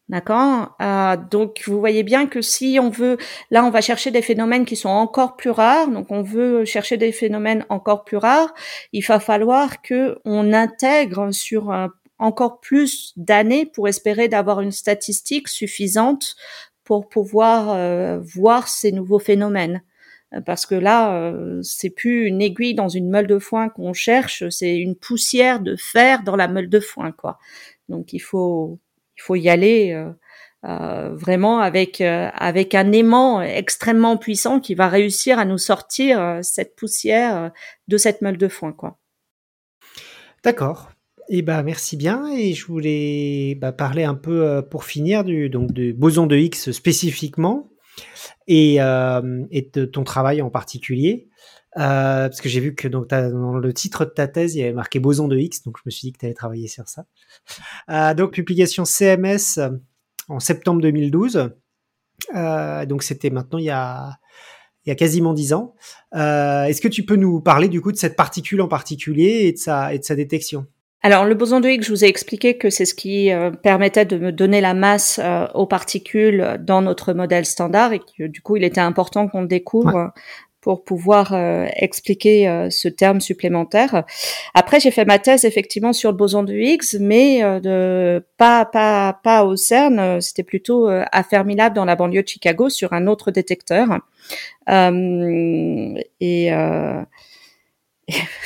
D'accord. Euh, donc vous voyez bien que si on veut, là on va chercher des phénomènes qui sont encore plus rares. Donc on veut chercher des phénomènes encore plus rares. Il va falloir que on intègre sur un encore plus d'années pour espérer d'avoir une statistique suffisante pour pouvoir euh, voir ces nouveaux phénomènes. parce que là, c'est plus une aiguille dans une meule de foin qu'on cherche, c'est une poussière de fer dans la meule de foin, quoi. Donc il faut il faut y aller euh, vraiment avec euh, avec un aimant extrêmement puissant qui va réussir à nous sortir euh, cette poussière de cette meule de foin quoi. D'accord. Eh ben merci bien et je voulais bah, parler un peu pour finir du boson de Higgs spécifiquement et, et de ton travail en particulier. parce que j'ai vu que dans le titre de ta thèse, il y avait marqué boson de Higgs, donc je me suis dit que tu allais travailler sur ça. donc, publication CMS en septembre 2012. Euh, donc c'était maintenant il y a, quasiment dix ans. Euh, est-ce que tu peux nous parler du coup de cette particule en particulier et de et de sa détection? Alors le boson de Higgs, je vous ai expliqué que c'est ce qui euh, permettait de me donner la masse aux particules dans notre modèle standard et que du coup il était important qu'on le découvre pour pouvoir euh, expliquer euh, ce terme supplémentaire. Après, j'ai fait ma thèse effectivement sur le boson de Higgs, mais euh, de, pas pas pas au CERN. C'était plutôt à Fermilab dans la banlieue de Chicago sur un autre détecteur. *laughs* et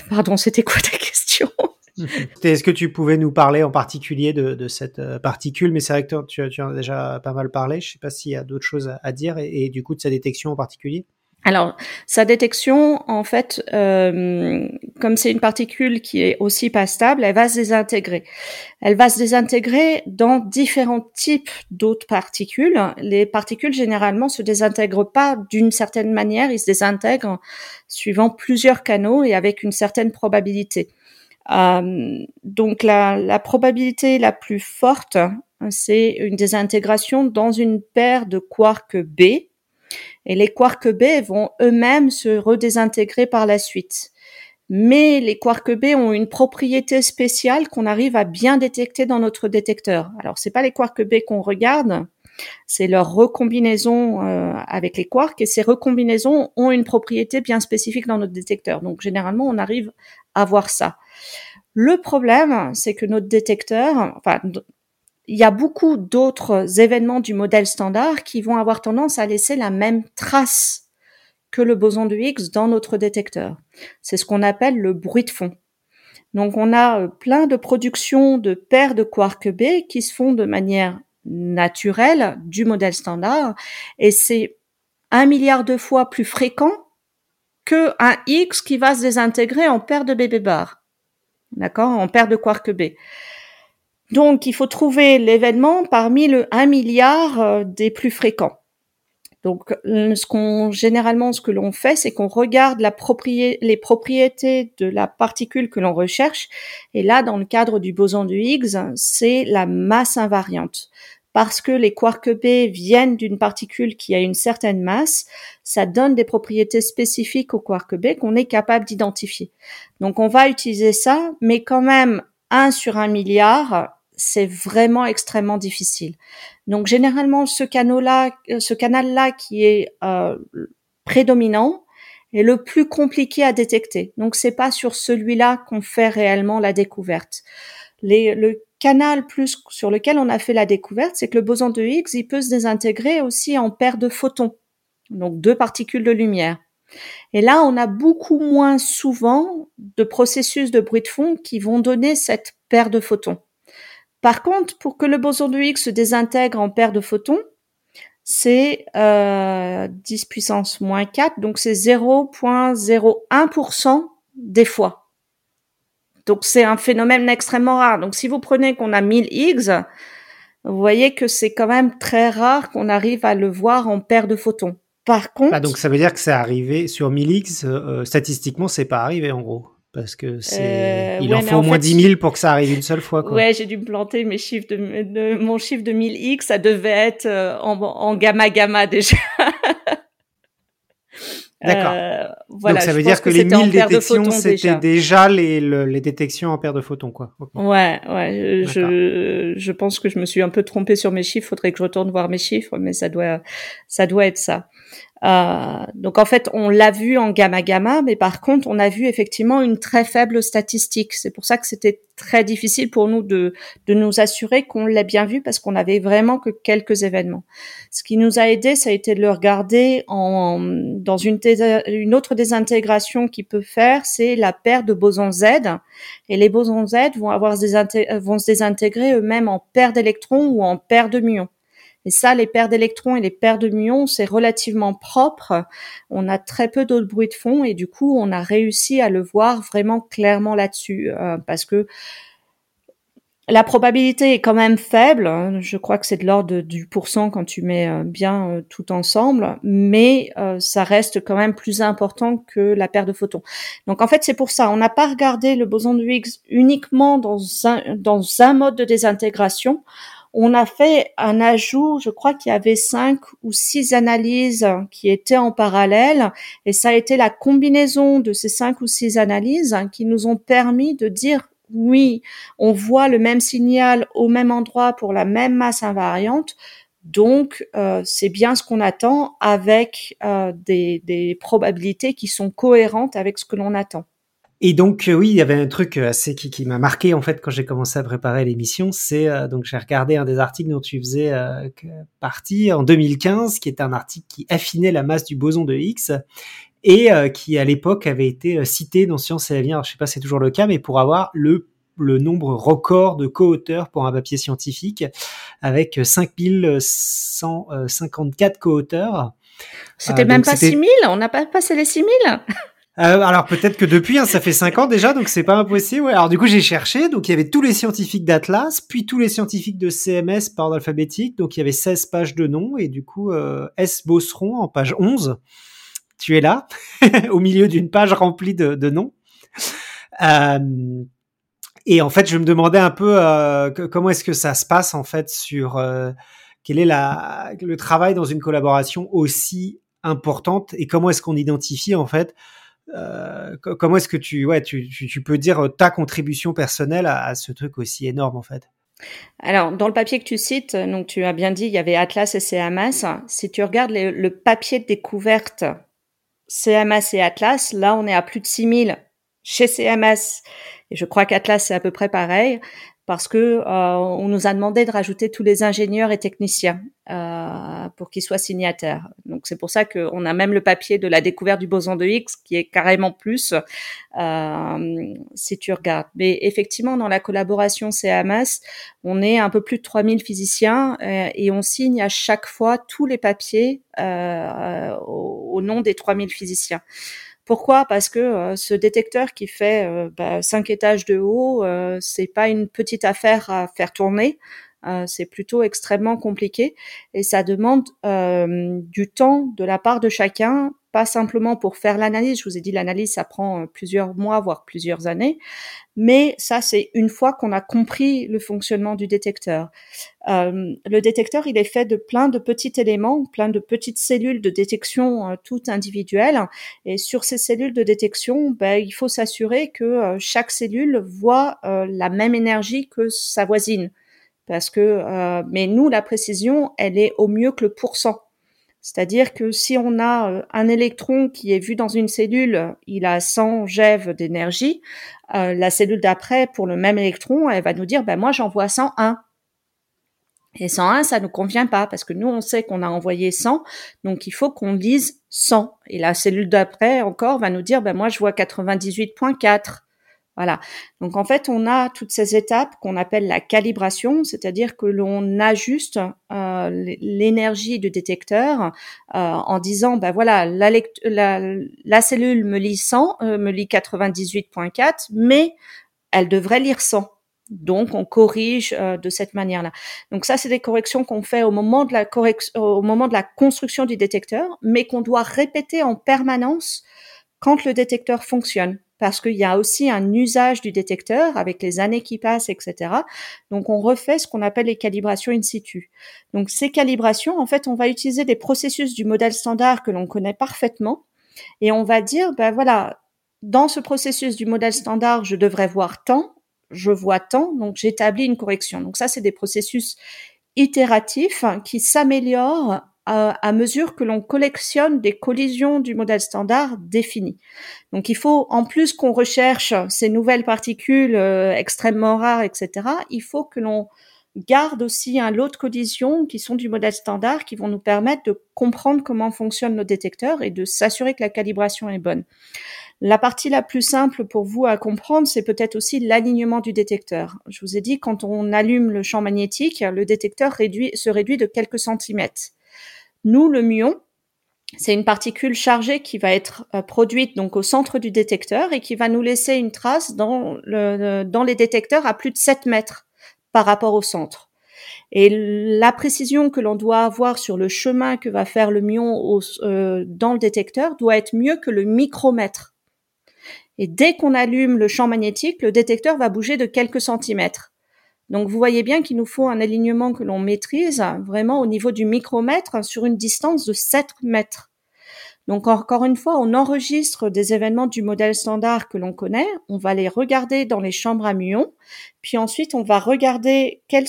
pardon, c'était quoi ta question? *laughs* Est-ce que tu pouvais nous parler en particulier de, de cette particule? Mais c'est vrai que tu, tu, en as déjà pas mal parlé. Je sais pas s'il y a d'autres choses à, dire et, et, du coup de sa détection en particulier. Alors, sa détection, en fait, euh, comme c'est une particule qui est aussi pas stable, elle va se désintégrer. Elle va se désintégrer dans différents types d'autres particules. Les particules, généralement, se désintègrent pas d'une certaine manière, ils se désintègrent suivant plusieurs canaux et avec une certaine probabilité. Euh, donc, la, la probabilité la plus forte, c'est une désintégration dans une paire de quarks B, et les quarks B vont eux-mêmes se redésintégrer par la suite. Mais les quarks B ont une propriété spéciale qu'on arrive à bien détecter dans notre détecteur. Alors c'est pas les quarks B qu'on regarde, c'est leur recombinaison euh, avec les quarks et ces recombinaisons ont une propriété bien spécifique dans notre détecteur. Donc généralement on arrive à voir ça. Le problème, c'est que notre détecteur, enfin il y a beaucoup d'autres événements du modèle standard qui vont avoir tendance à laisser la même trace que le boson de Higgs dans notre détecteur. C'est ce qu'on appelle le bruit de fond. Donc on a euh, plein de productions de paires de quarks B qui se font de manière naturelle du modèle standard et c'est un milliard de fois plus fréquent que un X qui va se désintégrer en paire de bébé bar. D'accord? En paire de quarks B. Donc, il faut trouver l'événement parmi le 1 milliard euh, des plus fréquents. Donc, euh, ce qu'on généralement, ce que l'on fait, c'est qu'on regarde la les propriétés de la particule que l'on recherche. Et là, dans le cadre du boson de Higgs, c'est la masse invariante. Parce que les quarks B viennent d'une particule qui a une certaine masse, ça donne des propriétés spécifiques aux quarks B qu'on est capable d'identifier. Donc, on va utiliser ça, mais quand même 1 sur 1 milliard, c'est vraiment extrêmement difficile. Donc généralement ce canal-là, ce canal-là qui est euh, prédominant est le plus compliqué à détecter. Donc c'est pas sur celui-là qu'on fait réellement la découverte. Canal plus sur lequel on a fait la découverte, c'est que le boson de Higgs, il peut se désintégrer aussi en paires de photons, donc deux particules de lumière. Et là, on a beaucoup moins souvent de processus de bruit de fond qui vont donner cette paire de photons. Par contre, pour que le boson de Higgs se désintègre en paire de photons, c'est euh, 10 puissance moins 4, donc c'est 0.01% des fois. Donc c'est un phénomène extrêmement rare. Donc si vous prenez qu'on a 1000 Higgs, vous voyez que c'est quand même très rare qu'on arrive à le voir en paire de photons. Par contre, ah, donc ça veut dire que c'est arrivé sur 1000 Higgs, euh, statistiquement c'est pas arrivé en gros parce que c'est euh, il en faut au moins 10 000 pour que ça arrive une seule fois quoi. Ouais, j'ai dû me planter mes chiffres de, mon chiffre de 1000x, ça devait être euh, en, en gamma gamma déjà. *laughs* D'accord. Euh, voilà. Donc ça veut dire que, les 1000 détections, c'était déjà, les, les détections en paire de photons, quoi. Ouais, ouais. Je, je pense que je me suis un peu trompée sur mes chiffres. Faudrait que je retourne voir mes chiffres, mais ça doit, ça doit être ça. Euh, donc en fait, on l'a vu en gamma gamma, mais par contre, on a vu effectivement une très faible statistique. C'est pour ça que c'était très difficile pour nous de, de nous assurer qu'on l'a bien vu parce qu'on avait vraiment que quelques événements. Ce qui nous a aidé, ça a été de le regarder en, dans une, une autre désintégration qu'il peut faire, c'est la paire de bosons Z. Et les bosons Z vont avoir des vont se désintégrer eux-mêmes en paire d'électrons ou en paire de muons. Et ça, les paires d'électrons et les paires de muons, c'est relativement propre. On a très peu d'autres bruits de fond et du coup, on a réussi à le voir vraiment clairement là-dessus euh, parce que la probabilité est quand même faible. Je crois que c'est de l'ordre du pourcent quand tu mets euh, bien euh, tout ensemble, mais ça reste quand même plus important que la paire de photons. Donc en fait, c'est pour ça. On n'a pas regardé le boson de Higgs uniquement dans un, dans un mode de désintégration on a fait un ajout, je crois qu'il y avait cinq ou six analyses qui étaient en parallèle, et ça a été la combinaison de ces cinq ou six analyses qui nous ont permis de dire oui, on voit le même signal au même endroit pour la même masse invariante, donc euh, c'est bien ce qu'on attend avec euh, des probabilités qui sont cohérentes avec ce que l'on attend. Et donc euh, oui, il y avait un truc euh, assez qui, qui m'a marqué en fait quand j'ai commencé à préparer l'émission, c'est euh, donc j'ai regardé un des articles dont tu faisais partie en 2015, qui est un article qui affinait la masse du boson de Higgs et qui à l'époque avait été cité dans Science et Avenir. Je sais pas si c'est toujours le cas, mais pour avoir le le nombre record de co-auteurs pour un papier scientifique avec 5154 co-auteurs. C'était même pas 6000, on n'a pas passé les 6000 euh, alors peut-être que depuis, hein, ça fait cinq ans déjà, donc c'est pas impossible. Ouais. Alors du coup, j'ai cherché, donc il y avait tous les scientifiques d'Atlas, puis tous les scientifiques de CMS par ordre alphabétique, donc il y avait 16 pages de noms, et du coup, euh, S. Bosseron en page 11, tu es là, *laughs* au milieu d'une page remplie de, de noms. Euh, et en fait, je me demandais un peu euh, comment est-ce que ça se passe en fait sur euh, quel est la, le travail dans une collaboration aussi importante et comment est-ce qu'on identifie en fait euh, comment est-ce que tu, ouais, tu, tu, peux dire euh, ta contribution personnelle à, ce truc aussi énorme en fait? Alors, dans le papier que tu cites, donc tu as bien dit, il y avait Atlas et CMS. Si tu regardes le papier de découverte CMS et Atlas, là, on est à plus de 6000 chez CMS. Et je crois qu'Atlas, c'est à peu près pareil parce que euh, on nous a demandé de rajouter tous les ingénieurs et techniciens euh, pour qu'ils soient signataires. Donc c'est pour ça qu'on a même le papier de la découverte du boson de Higgs qui est carrément plus euh, si tu regardes. Mais effectivement, dans la collaboration CAMAS, on est un peu plus de 3000 physiciens euh, et on signe à chaque fois tous les papiers euh, au, au nom des 3000 physiciens. Pourquoi? Parce que euh, ce détecteur qui fait euh, bah, cinq étages de haut, euh, c'est pas une petite affaire à faire tourner. c'est plutôt extrêmement compliqué et ça demande du temps de la part de chacun pas simplement pour faire l'analyse. Je vous ai dit, l'analyse, ça prend euh, plusieurs mois, voire plusieurs années. Mais ça, c'est une fois qu'on a compris le fonctionnement du détecteur. Euh, le détecteur, il est fait de plein de petits éléments, plein de petites cellules de détection euh, toutes individuelles. Et sur ces cellules de détection, ben, il faut s'assurer que chaque cellule voit la même énergie que sa voisine. Parce que, mais nous, la précision, elle est au mieux que le pourcent. C'est-à-dire que si on a euh, un électron qui est vu dans une cellule, il a 100 GeV d'énergie, euh, la cellule d'après, pour le même électron, elle va nous dire, ben moi j'en vois 101. Et 101, ça ne convient pas parce que nous, on sait qu'on a envoyé 100, donc il faut qu'on lise 100. Et la cellule d'après encore va nous dire, ben moi je vois 98.4. Voilà. Donc en fait, on a toutes ces étapes qu'on appelle la calibration, c'est-à-dire que l'on ajuste euh, l'énergie du détecteur euh, en disant, ben voilà, la, la, cellule me lit 100, euh, me lit 98.4, mais elle devrait lire 100. Donc, on corrige de cette manière-là. Donc, ça, c'est des corrections qu'on fait au moment de la au moment de la construction du détecteur, mais qu'on doit répéter en permanence quand le détecteur fonctionne parce qu'il y a aussi un usage du détecteur avec les années qui passent, etc. Donc on refait ce qu'on appelle les calibrations in situ. Donc ces calibrations, en fait, on va utiliser des processus du modèle standard que l'on connaît parfaitement. Et on va dire, ben voilà, dans ce processus du modèle standard, je devrais voir tant, je vois tant, donc j'établis une correction. Donc ça, c'est des processus itératifs qui s'améliorent à, mesure que l'on collectionne des collisions du modèle standard défini. Donc il faut, en plus qu'on recherche ces nouvelles particules euh, extrêmement rares, etc., il faut que l'on garde aussi un lot de collisions qui sont du modèle standard, qui vont nous permettre de comprendre comment fonctionnent nos détecteurs et de s'assurer que la calibration est bonne. La partie la plus simple pour vous à comprendre, c'est peut-être aussi l'alignement du détecteur. Je vous ai dit, quand on allume le champ magnétique, le détecteur se réduit de quelques centimètres. Nous, le muon, c'est une particule chargée qui va être euh, produite donc au centre du détecteur et qui va nous laisser une trace dans, le, dans les détecteurs à plus de 7 mètres par rapport au centre. Et la précision que l'on doit avoir sur le chemin que va faire le muon euh, dans le détecteur doit être mieux que le micromètre. Et dès qu'on allume le champ magnétique, le détecteur va bouger de quelques centimètres. Donc vous voyez bien qu'il nous faut un alignement que l'on maîtrise vraiment au niveau du micromètre sur une distance de 7 mètres. Donc encore une fois, on enregistre des événements du modèle standard que l'on connaît, on va les regarder dans les chambres à muons, puis ensuite on va regarder quel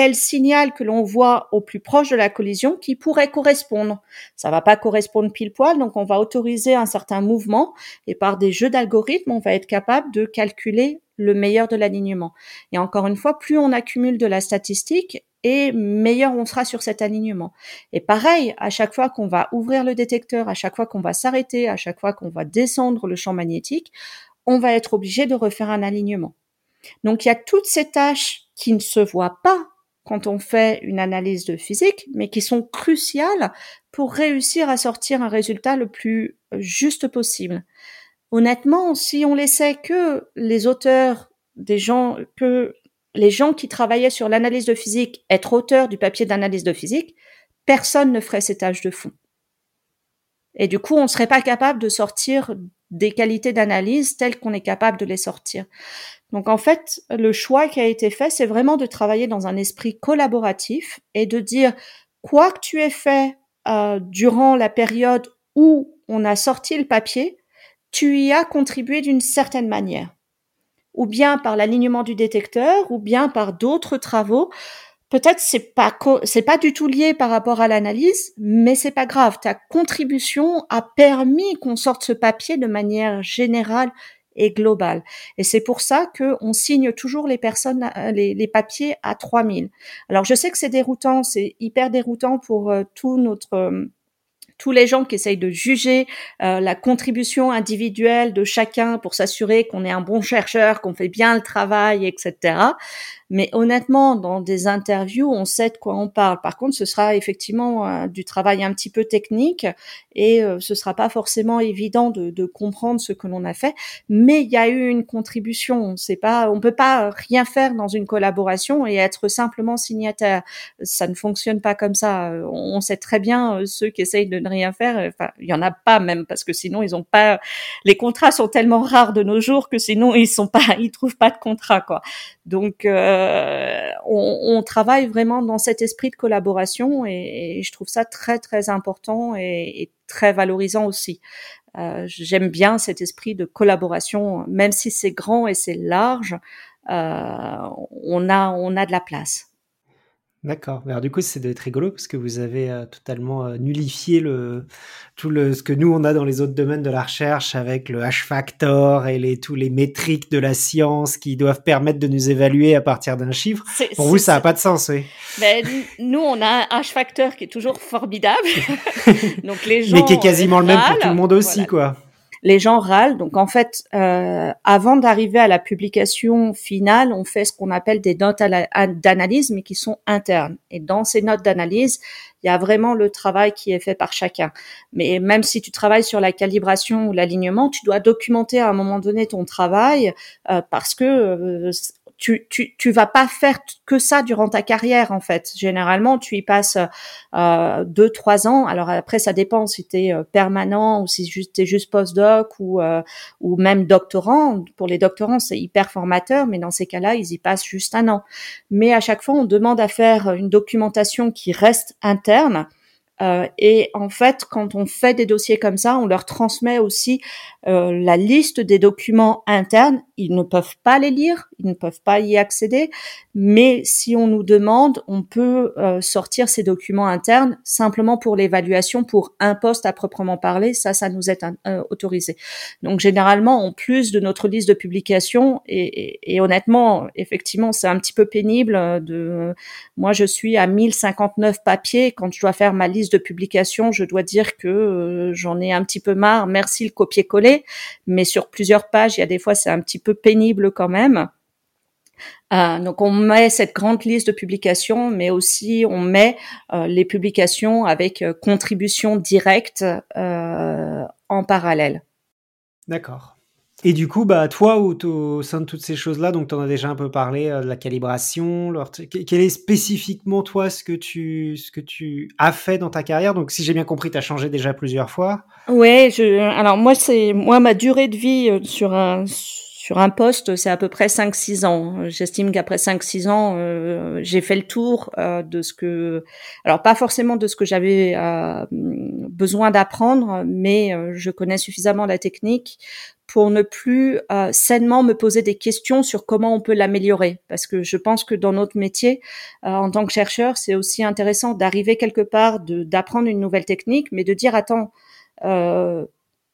est le signal que l'on voit au plus proche de la collision qui pourrait correspondre. Ça va pas correspondre pile poil, donc on va autoriser un certain mouvement et par des jeux d'algorithmes, on va être capable de calculer le meilleur de l'alignement. Et encore une fois, plus on accumule de la statistique, et meilleur on sera sur cet alignement. Et pareil, à chaque fois qu'on va ouvrir le détecteur, à chaque fois qu'on va s'arrêter, à chaque fois qu'on va descendre le champ magnétique, on va être obligé de refaire un alignement. Donc il y a toutes ces tâches qui ne se voient pas quand on fait une analyse de physique, mais qui sont cruciales pour réussir à sortir un résultat le plus juste possible honnêtement, si on laissait que les auteurs, des gens, que les gens qui travaillaient sur l'analyse de physique être auteurs du papier d'analyse de physique, personne ne ferait ces tâches de fond. Et du coup, on ne serait pas capable de sortir des qualités d'analyse telles qu'on est capable de les sortir. Donc en fait, le choix qui a été fait, c'est vraiment de travailler dans un esprit collaboratif et de dire quoi que tu aies fait euh, durant la période où on a sorti le papier, tu y as contribué d'une certaine manière, ou bien par l'alignement du détecteur, ou bien par d'autres travaux. Peut-être c'est pas c'est pas du tout lié par rapport à l'analyse, mais c'est pas grave. Ta contribution a permis qu'on sorte ce papier de manière générale et globale. Et c'est pour ça que on signe toujours les personnes, les, les papiers à 3000. Alors je sais que c'est déroutant, c'est hyper déroutant pour euh, tout notre euh, tous les gens qui essayent de juger euh, la contribution individuelle de chacun pour s'assurer qu'on est un bon chercheur, qu'on fait bien le travail, etc. Mais honnêtement, dans des interviews, on sait de quoi on parle. Par contre, ce sera effectivement euh, du travail un petit peu technique et euh, ce sera pas forcément évident de, de comprendre ce que l'on a fait. Mais il y a eu une contribution. C'est pas, on peut pas rien faire dans une collaboration et être simplement signataire. Ça ne fonctionne pas comme ça. On sait très bien euh, ceux qui essayent de ne rien faire. Enfin, il y en a pas même parce que sinon ils ont pas. Les contrats sont tellement rares de nos jours que sinon ils sont pas, ils trouvent pas de contrat quoi. Donc euh, on, travaille vraiment dans cet esprit de collaboration et, je trouve ça très très important et, très valorisant aussi. Euh, j'aime bien cet esprit de collaboration, même si c'est grand et c'est large, euh, on a on a de la place. D'accord. Alors du coup, c'est d'être rigolo parce que vous avez euh, totalement euh, nullifié le tout le ce que nous on a dans les autres domaines de la recherche avec le H-factor et les tous les métriques de la science qui doivent permettre de nous évaluer à partir d'un chiffre. Pour vous, ça n'a pas de sens, oui. Ben, nous, on a un H-factor qui est toujours formidable. *laughs* Donc les gens. Mais qui est quasiment le même pour tout le monde aussi, quoi les gens râlent. Donc en fait, euh, avant d'arriver à la publication finale, on fait ce qu'on appelle des notes d'analyse, mais qui sont internes. Et dans ces notes d'analyse, il y a vraiment le travail qui est fait par chacun. Mais même si tu travailles sur la calibration ou l'alignement, tu dois documenter à un moment donné ton travail euh, parce que euh, tu, tu, tu vas pas faire que ça durant ta carrière en fait. Généralement, tu y passes euh, deux trois ans. Alors après, ça dépend si tu es euh, permanent ou si tu es juste postdoc ou euh, ou même doctorant. Pour les doctorants, c'est hyper formateur, mais dans ces cas-là, ils y passent juste un an. Mais à chaque fois, on demande à faire une documentation qui reste interne Euh, et en fait, quand on fait des dossiers comme ça, on leur transmet aussi euh, la liste des documents internes. Ils ne peuvent pas les lire, ils ne peuvent pas y accéder, mais si on nous demande, on peut euh, sortir ces documents internes simplement pour l'évaluation pour un poste à proprement parler. Ça, ça nous est autorisé. Donc généralement, en plus de notre liste de publications, et, et honnêtement, effectivement, c'est un petit peu pénible. De, moi, je suis à 1059 papiers quand je dois faire ma liste de publication, je dois dire que euh, j'en ai un petit peu marre. Merci le copier-coller, mais sur plusieurs pages, il y a des fois c'est un petit peu pénible quand même. Euh, donc on met cette grande liste de publications, mais aussi on met euh, les publications avec contribution directe en parallèle. D'accord. Et du coup, bah, toi, au, sein de toutes ces choses-là, donc tu en as déjà un peu parlé euh, de la calibration. quel est spécifiquement, toi, ce que, tu, ce que tu as fait dans ta carrière? Donc, si j'ai bien compris, tu as changé déjà plusieurs fois. Ouais, je, alors moi, c'est moi ma durée de vie euh, sur un sur un poste, c'est à peu près 5-6 ans. J'estime qu'après 5-6 ans, euh, j'ai fait le tour euh, de ce que, alors pas forcément de ce que j'avais euh, besoin d'apprendre, mais je connais suffisamment la technique pour ne plus sainement me poser des questions sur comment on peut l'améliorer. Parce que je pense que dans notre métier, en tant que chercheur, c'est aussi intéressant d'arriver quelque part, d'apprendre une nouvelle technique, mais de dire attends.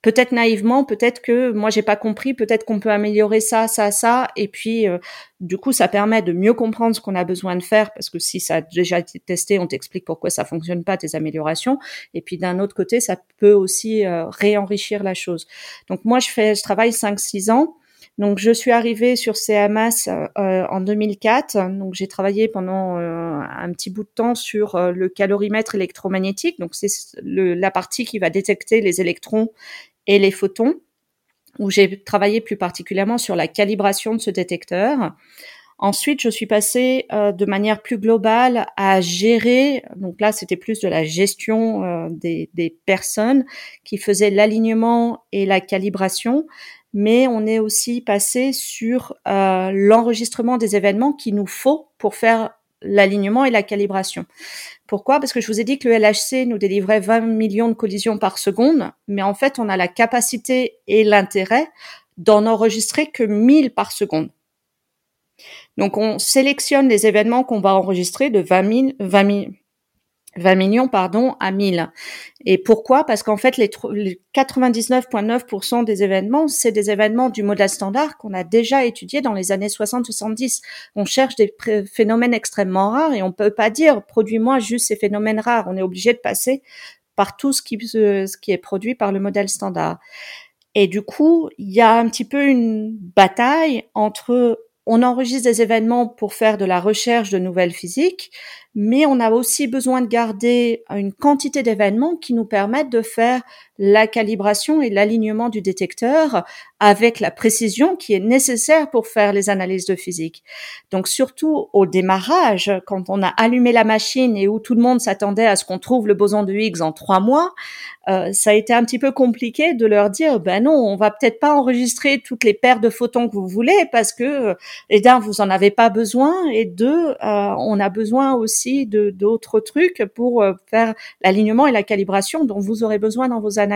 Peut-être naïvement, peut-être que moi j'ai pas compris, peut-être qu'on peut améliorer ça, ça, ça, et puis euh, du coup ça permet de mieux comprendre ce qu'on a besoin de faire parce que si ça a déjà été testé, on t'explique pourquoi ça fonctionne pas tes améliorations, et puis d'un autre côté ça peut aussi euh, réenrichir la chose. Donc moi je fais, je travaille 5-6 ans. Donc je suis arrivée sur CMS euh, en 2004. Donc j'ai travaillé pendant un petit bout de temps sur le calorimètre électromagnétique. Donc c'est la partie qui va détecter les électrons et les photons, où j'ai travaillé plus particulièrement sur la calibration de ce détecteur. Ensuite, je suis passée euh, de manière plus globale à gérer, donc là c'était plus de la gestion euh, des, des, personnes qui faisaient l'alignement et la calibration, mais on est aussi passé sur euh, l'enregistrement des événements qu'il nous faut pour faire l'alignement et la calibration. Pourquoi? Parce que je vous ai dit que le LHC nous délivrait 20 millions de collisions par seconde, mais en fait, on a la capacité et l'intérêt d'en enregistrer que 1000 par seconde. Donc, on sélectionne les événements qu'on va enregistrer de 20 000, 20 000, 20 millions pardon à 1000. Et pourquoi? Parce qu'en fait les, 99.9% des événements, c'est des événements du modèle standard qu'on a déjà étudié dans les années 60-70. On cherche des phénomènes extrêmement rares et on peut pas dire produis-moi juste ces phénomènes rares. On est obligé de passer par tout ce qui, ce qui est produit par le modèle standard. Et du coup, il y a un petit peu une bataille entre on enregistre des événements pour faire de la recherche de nouvelles physiques, mais on a aussi besoin de garder une quantité d'événements qui nous permettent de faire la calibration et l'alignement du détecteur avec la précision qui est nécessaire pour faire les analyses de physique. Donc surtout au démarrage, quand on a allumé la machine et où tout le monde s'attendait à ce qu'on trouve le boson de Higgs en trois mois, euh, ça a été un petit peu compliqué de leur dire ben non, on va peut-être pas enregistrer toutes les paires de photons que vous voulez parce que euh, et d'un vous en avez pas besoin et deux euh, on a besoin aussi de d'autres trucs pour faire l'alignement et la calibration dont vous aurez besoin dans vos analyses.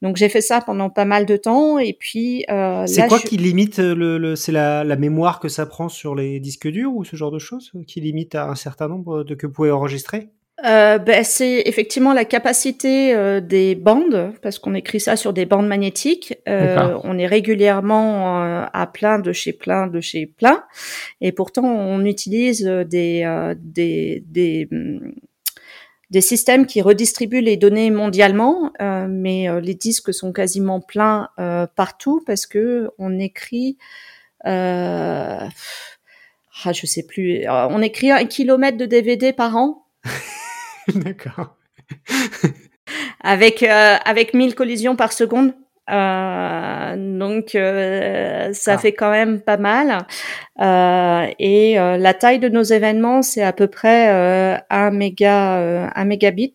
Donc j'ai fait ça pendant pas mal de temps et puis. Euh, c'est quoi qui limite le, c'est la, la, mémoire que ça prend sur les disques durs ou ce genre de choses qui limite à un certain nombre de que vous pouvez enregistrer? Euh, ben, c'est effectivement la capacité euh, des bandes, parce qu'on écrit ça sur des bandes magnétiques. Euh, on est régulièrement euh, à plein de chez plein de chez plein, et pourtant on utilise des des, des hum, des systèmes qui redistribuent les données mondialement, euh, mais euh, les disques sont quasiment pleins euh, partout parce que on écrit, ah, je sais plus, on écrit un kilomètre de DVD par an. *laughs* D'accord. avec avec 1000 collisions par seconde. Euh, donc euh, ça ah. fait quand même pas mal. Euh, et la taille de nos événements, c'est à peu près un méga, un mégabit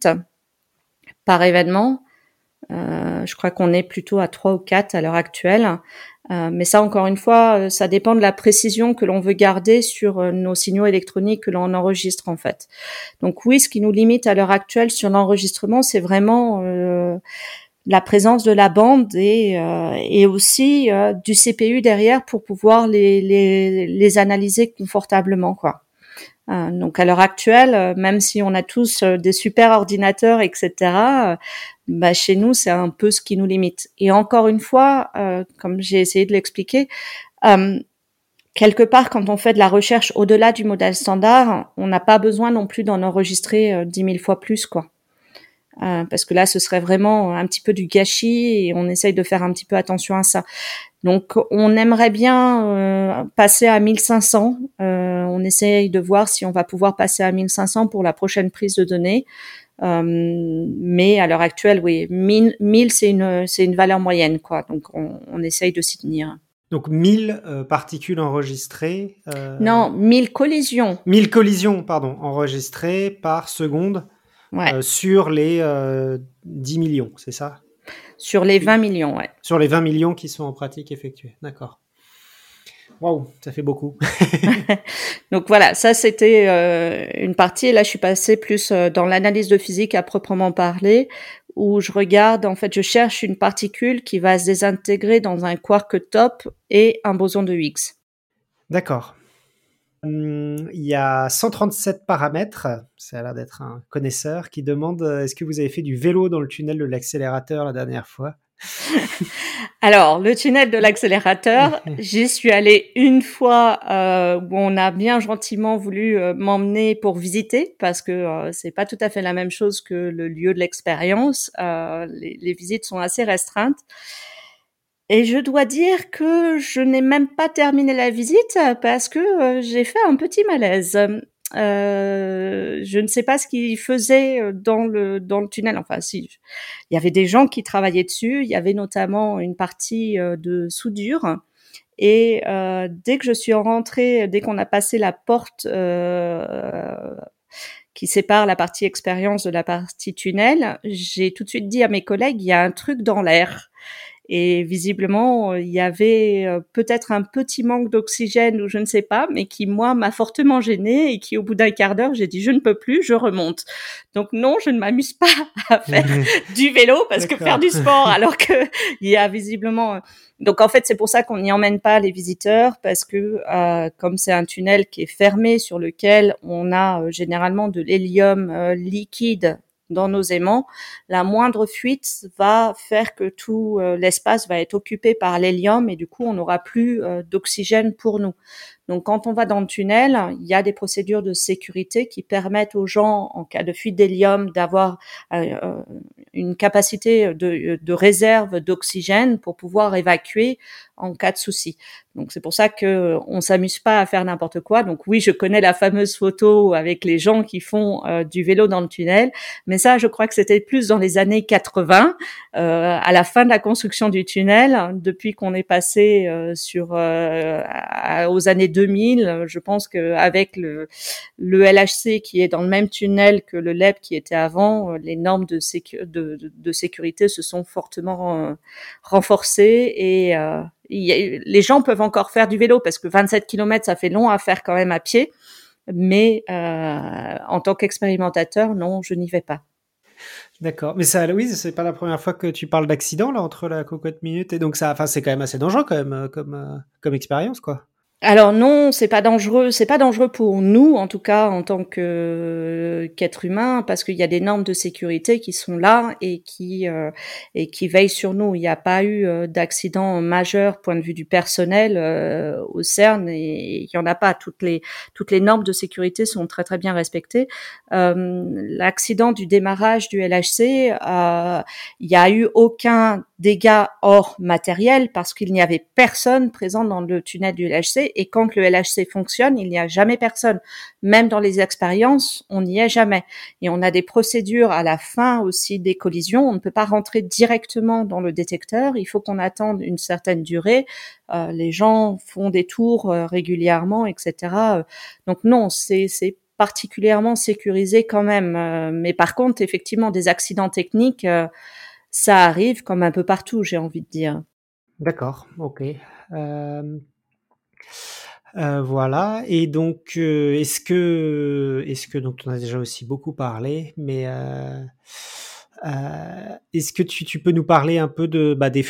par événement. je crois qu'on est plutôt à 3 ou 4 à l'heure actuelle. Euh, mais ça, encore une fois, euh, ça dépend de la précision que l'on veut garder sur euh, nos signaux électroniques que l'on enregistre en fait. Donc oui, ce qui nous limite à l'heure actuelle sur l'enregistrement, c'est vraiment la présence de la bande et, et aussi du CPU derrière pour pouvoir les, les, les analyser confortablement, quoi. Euh, donc à l'heure actuelle, euh, même si on a tous euh, des super ordinateurs, etc., bah, chez nous c'est un peu ce qui nous limite. Et encore une fois, comme j'ai essayé de l'expliquer, quelque part quand on fait de la recherche au-delà du modèle standard, on n'a pas besoin non plus d'en enregistrer dix mille fois plus, quoi. Parce que là, ce serait vraiment un petit peu du gâchis et on essaye de faire un petit peu attention à ça. Donc, on aimerait bien euh, passer à 1500. Euh, on essaye de voir si on va pouvoir passer à 1500 pour la prochaine prise de données. Euh, mais à l'heure actuelle, oui, 1000, 1000 c'est une, c'est une valeur moyenne, quoi. Donc, on, on essaye de s'y tenir. Donc 1000 particules enregistrées. Non, 1000 collisions. 1000 collisions, pardon, enregistrées par seconde sur les 10 millions, c'est ça? Sur les 20 millions, ouais. Sur les 20 millions qui sont en pratique effectués, d'accord. Waouh, ça fait beaucoup. *laughs* *laughs* Donc voilà, ça c'était euh, une partie. Et là, je suis passée plus euh, dans l'analyse de physique à proprement parler, où je regarde, en fait, je cherche une particule qui va se désintégrer dans un quark top et un boson de Higgs. D'accord. Hum, il y a 137 paramètres, ça a l'air d'être un connaisseur, qui demande euh, est-ce que vous avez fait du vélo dans le tunnel de l'accélérateur la dernière fois? *laughs* Alors, le tunnel de l'accélérateur, *laughs* j'y suis allée une fois euh, où on a bien gentiment voulu euh, m'emmener pour visiter parce que c'est pas tout à fait la même chose que le lieu de l'expérience. Les, les, visites sont assez restreintes. Et je dois dire que je n'ai même pas terminé la visite parce que euh, j'ai fait un petit malaise. Euh, je ne sais pas ce qu'ils faisaient euh, dans le dans le tunnel. Enfin, si il y avait des gens qui travaillaient dessus. Il y avait notamment une partie de soudure. Et dès que je suis rentrée, dès qu'on a passé la porte qui sépare la partie expérience de la partie tunnel, j'ai tout de suite dit à mes collègues il y a un truc dans l'air. Et visiblement, il y avait euh, peut-être un petit manque d'oxygène ou je ne sais pas, mais qui, moi, m'a fortement gênée et qui, au bout d'un quart d'heure, j'ai dit, je ne peux plus, je remonte. Donc non, je ne m'amuse pas *laughs* à faire du vélo parce que faire du sport, alors que il y a visiblement... Euh, donc en fait, c'est pour ça qu'on n'y emmène pas les visiteurs parce que euh, comme c'est un tunnel qui est fermé sur lequel on a généralement de l'hélium liquide dans nos aimants, la moindre fuite va faire que tout euh, l'espace va être occupé par l'hélium et du coup on n'aura plus euh, d'oxygène pour nous. Donc quand on va dans le tunnel, il y a des procédures de sécurité qui permettent aux gens, en cas de fuite d'hélium, d'avoir euh, une capacité de, de réserve d'oxygène pour pouvoir évacuer en cas de souci. Donc c'est pour ça que on s'amuse pas à faire n'importe quoi. Donc oui, je connais la fameuse photo avec les gens qui font euh, du vélo dans le tunnel, mais ça, je crois que c'était plus dans les années 80, euh, à la fin de la construction du tunnel. Depuis qu'on est passé sur aux années 2000. Je pense qu'avec le, le LHC qui est dans le même tunnel que le LEP qui était avant, les normes de, de, sécurité se sont fortement euh, renforcées et euh, les gens peuvent encore faire du vélo parce que 27 km, ça fait long à faire quand même à pied. Mais euh, en tant qu'expérimentateur, non, je n'y vais pas. D'accord, mais ça, Louise, c'est pas la première fois que tu parles d'accident là entre la cocotte minute et donc ça, enfin c'est quand même assez dangereux quand même comme comme expérience quoi. Alors non, c'est pas dangereux, c'est pas dangereux pour nous en tout cas en tant que qu'être humain parce qu'il y a des normes de sécurité qui sont là et qui euh, et qui veillent sur nous. Il n'y a pas eu euh, d'accident majeur point de vue du personnel euh, au CERN et il y en a pas. Toutes les toutes les normes de sécurité sont très très bien respectées. L'accident du démarrage du LHC, il n'y a eu aucun dégât hors matériel parce qu'il n'y avait personne présent dans le tunnel du LHC et quand le LHC fonctionne, il n'y a jamais personne. Même dans les expériences, on n'y est jamais. Et on a des procédures à la fin aussi des collisions. On ne peut pas rentrer directement dans le détecteur. Il faut qu'on attende une certaine durée. Euh, les gens font des tours euh, régulièrement, etc. Donc non, c'est particulièrement sécurisé quand même. Euh, mais par contre, effectivement, des accidents techniques ça arrive comme un peu partout, j'ai envie de dire. D'accord, ok. Euh, euh, voilà. Et donc, euh, est-ce que, est-ce que donc on a déjà aussi beaucoup parlé, mais euh, euh est-ce que tu, tu, peux nous parler un peu de bah, des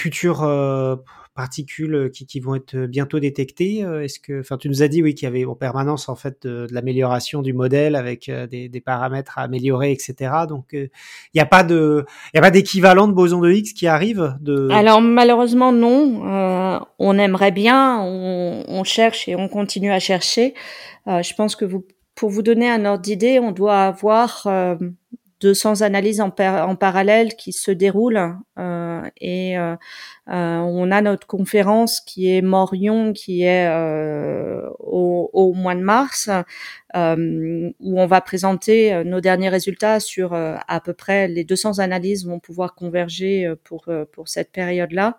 particules euh, qui, qui, vont être bientôt détectées euh, Est-ce que, enfin, tu nous as dit oui qu'il y avait en permanence en fait de, de l'amélioration du modèle avec euh, des, des, paramètres à améliorer, etc. Donc, il n'y a pas de, il a pas d'équivalent de boson de Higgs qui arrive de. Alors malheureusement non. Euh, on aimerait bien, on, on, cherche et on continue à chercher. Euh, je pense que vous, pour vous donner un ordre d'idée, on doit avoir 200 analyses en, parallèle qui se déroulent euh, et euh, euh, on a notre conférence qui est Morion qui est au, au, mois de mars où on va présenter nos derniers résultats sur à peu près les 200 analyses vont pouvoir converger pour pour cette période là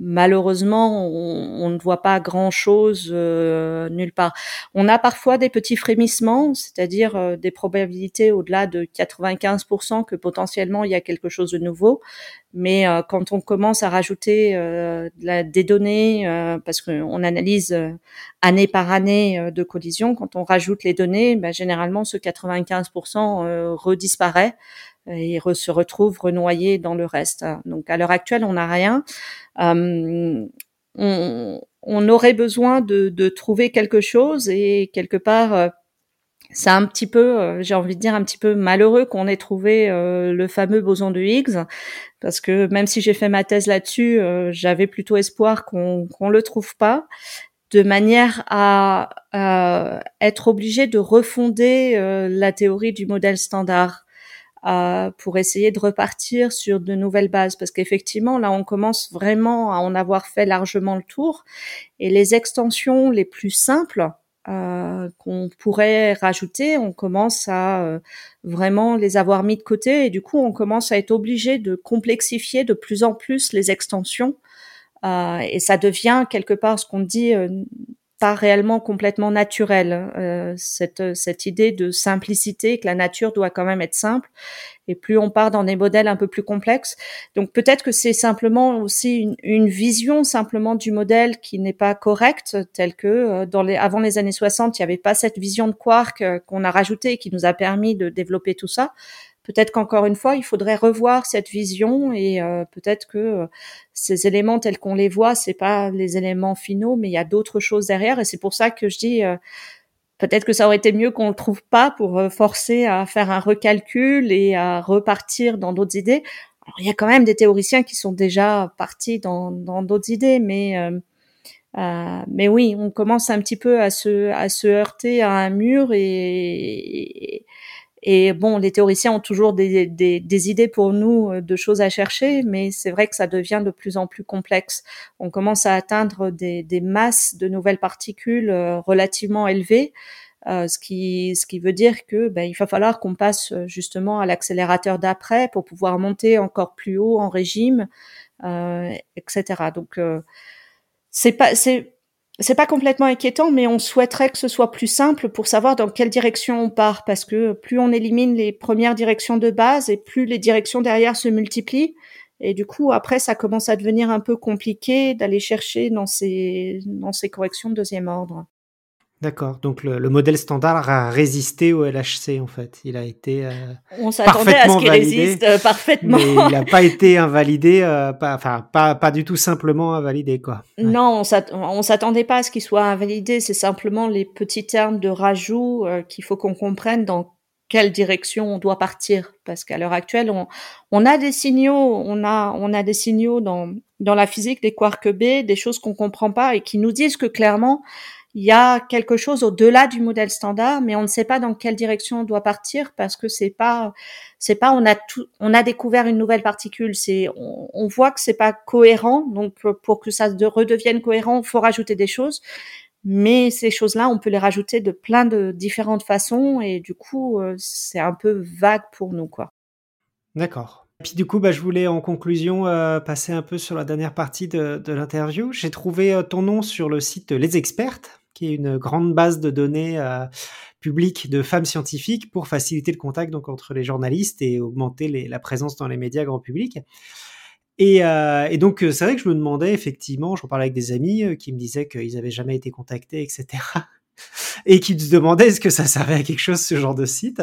malheureusement, on, ne voit pas grand-chose euh, nulle part. On a parfois des petits frémissements, c'est-à-dire euh, des probabilités au-delà de 95% que potentiellement il y a quelque chose de nouveau. Mais euh, quand on commence à rajouter la, des données, parce qu'on analyse année par année de collision, quand on rajoute les données, ben, généralement ce 95% redisparaît et se retrouve renoyé dans le reste. Donc à l'heure actuelle, on n'a rien. Euh, on, on, aurait besoin de, de, trouver quelque chose et quelque part, euh, c'est un petit peu, euh, j'ai envie de dire un petit peu malheureux qu'on ait trouvé euh, le fameux boson de Higgs, parce que même si j'ai fait ma thèse là-dessus, euh, j'avais plutôt espoir qu'on qu'on le trouve pas, de manière à, à être obligé de refonder la théorie du modèle standard euh, pour essayer de repartir sur de nouvelles bases. Parce qu'effectivement là on commence vraiment à en avoir fait largement le tour. Et les extensions les plus simples euh, qu'on pourrait rajouter, on commence à euh, vraiment les avoir mis de côté. Et du coup on commence à être obligé de complexifier de plus en plus les extensions. Euh, et ça devient quelque part ce qu'on dit euh, pas réellement complètement naturel. Euh, cette, cette idée de simplicité, que la nature doit quand même être simple. Et plus on part dans des modèles un peu plus complexes, donc peut-être que c'est simplement aussi une, une, vision simplement du modèle qui n'est pas correcte, telle que euh, dans les, avant les années 60, il n'y avait pas cette vision de quark euh, qu'on a rajoutée qui nous a permis de développer tout ça. Peut-être qu'encore une fois, il faudrait revoir cette vision et euh, peut-être que euh, ces éléments tels qu'on les voit, c'est pas les éléments finaux, mais il y a d'autres choses derrière. Et c'est pour ça que je dis euh, peut-être que ça aurait été mieux qu'on le trouve pas pour forcer à faire un recalcul et à repartir dans d'autres idées. Alors, il y a quand même des théoriciens qui sont déjà partis dans d'autres idées, mais euh, mais oui, on commence un petit peu à se, à se heurter à un mur et, et bon, les théoriciens ont toujours des, des, des, idées pour nous euh, de choses à chercher, mais c'est vrai que ça devient de plus en plus complexe. On commence à atteindre des, des masses de nouvelles particules euh, relativement élevées, euh, ce qui ce qui veut dire que ben, il va falloir qu'on passe euh, justement à l'accélérateur d'après pour pouvoir monter encore plus haut en régime, euh, etc. Donc c'est pas c'est c'est pas complètement inquiétant, mais on souhaiterait que ce soit plus simple pour savoir dans quelle direction on part, parce que plus on élimine les premières directions de base et plus les directions derrière se multiplient. Et du coup, après, ça commence à devenir un peu compliqué d'aller chercher dans ces, dans ces corrections de deuxième ordre. D'accord. Donc le, le, modèle standard a résisté au LHC en fait. Il a été euh, on s'attendait à ce qu'il résiste euh, parfaitement. Mais il n'a pas *laughs* été invalidé, euh, pas, enfin pas pas du tout simplement invalidé quoi. Ouais. Non, on s'attendait pas à ce qu'il soit invalidé. C'est simplement les petits termes de rajout euh, qu'il faut qu'on comprenne dans quelle direction on doit partir parce qu'à l'heure actuelle on, on a des signaux on a on a des signaux dans dans la physique des quarks B des choses qu'on comprend pas et qui nous disent que clairement il y a quelque chose au-delà du modèle standard, mais on ne sait pas dans quelle direction on doit partir parce que c'est pas, c'est pas, on a tout, on a découvert une nouvelle particule. C'est, on, voit que c'est pas cohérent. Donc, pour que ça redevienne cohérent, faut rajouter des choses. Mais ces choses-là, on peut les rajouter de plein de différentes façons et du coup, euh, c'est un peu vague pour nous, quoi. D'accord. Puis du coup, bah, je voulais en conclusion euh, passer un peu sur la dernière partie de, de l'interview. J'ai trouvé euh, ton nom sur le site Les Expertes, qui est une grande base de données euh, public de femmes scientifiques pour faciliter le contact donc entre les journalistes et augmenter la présence dans les médias grand public. Et, et donc c'est vrai que je me demandais effectivement, j'en parlais avec des amis qui me disaient qu'ils n'avaient jamais été contactés, etc et qui se demandait est-ce que ça servait à quelque chose ce genre de site?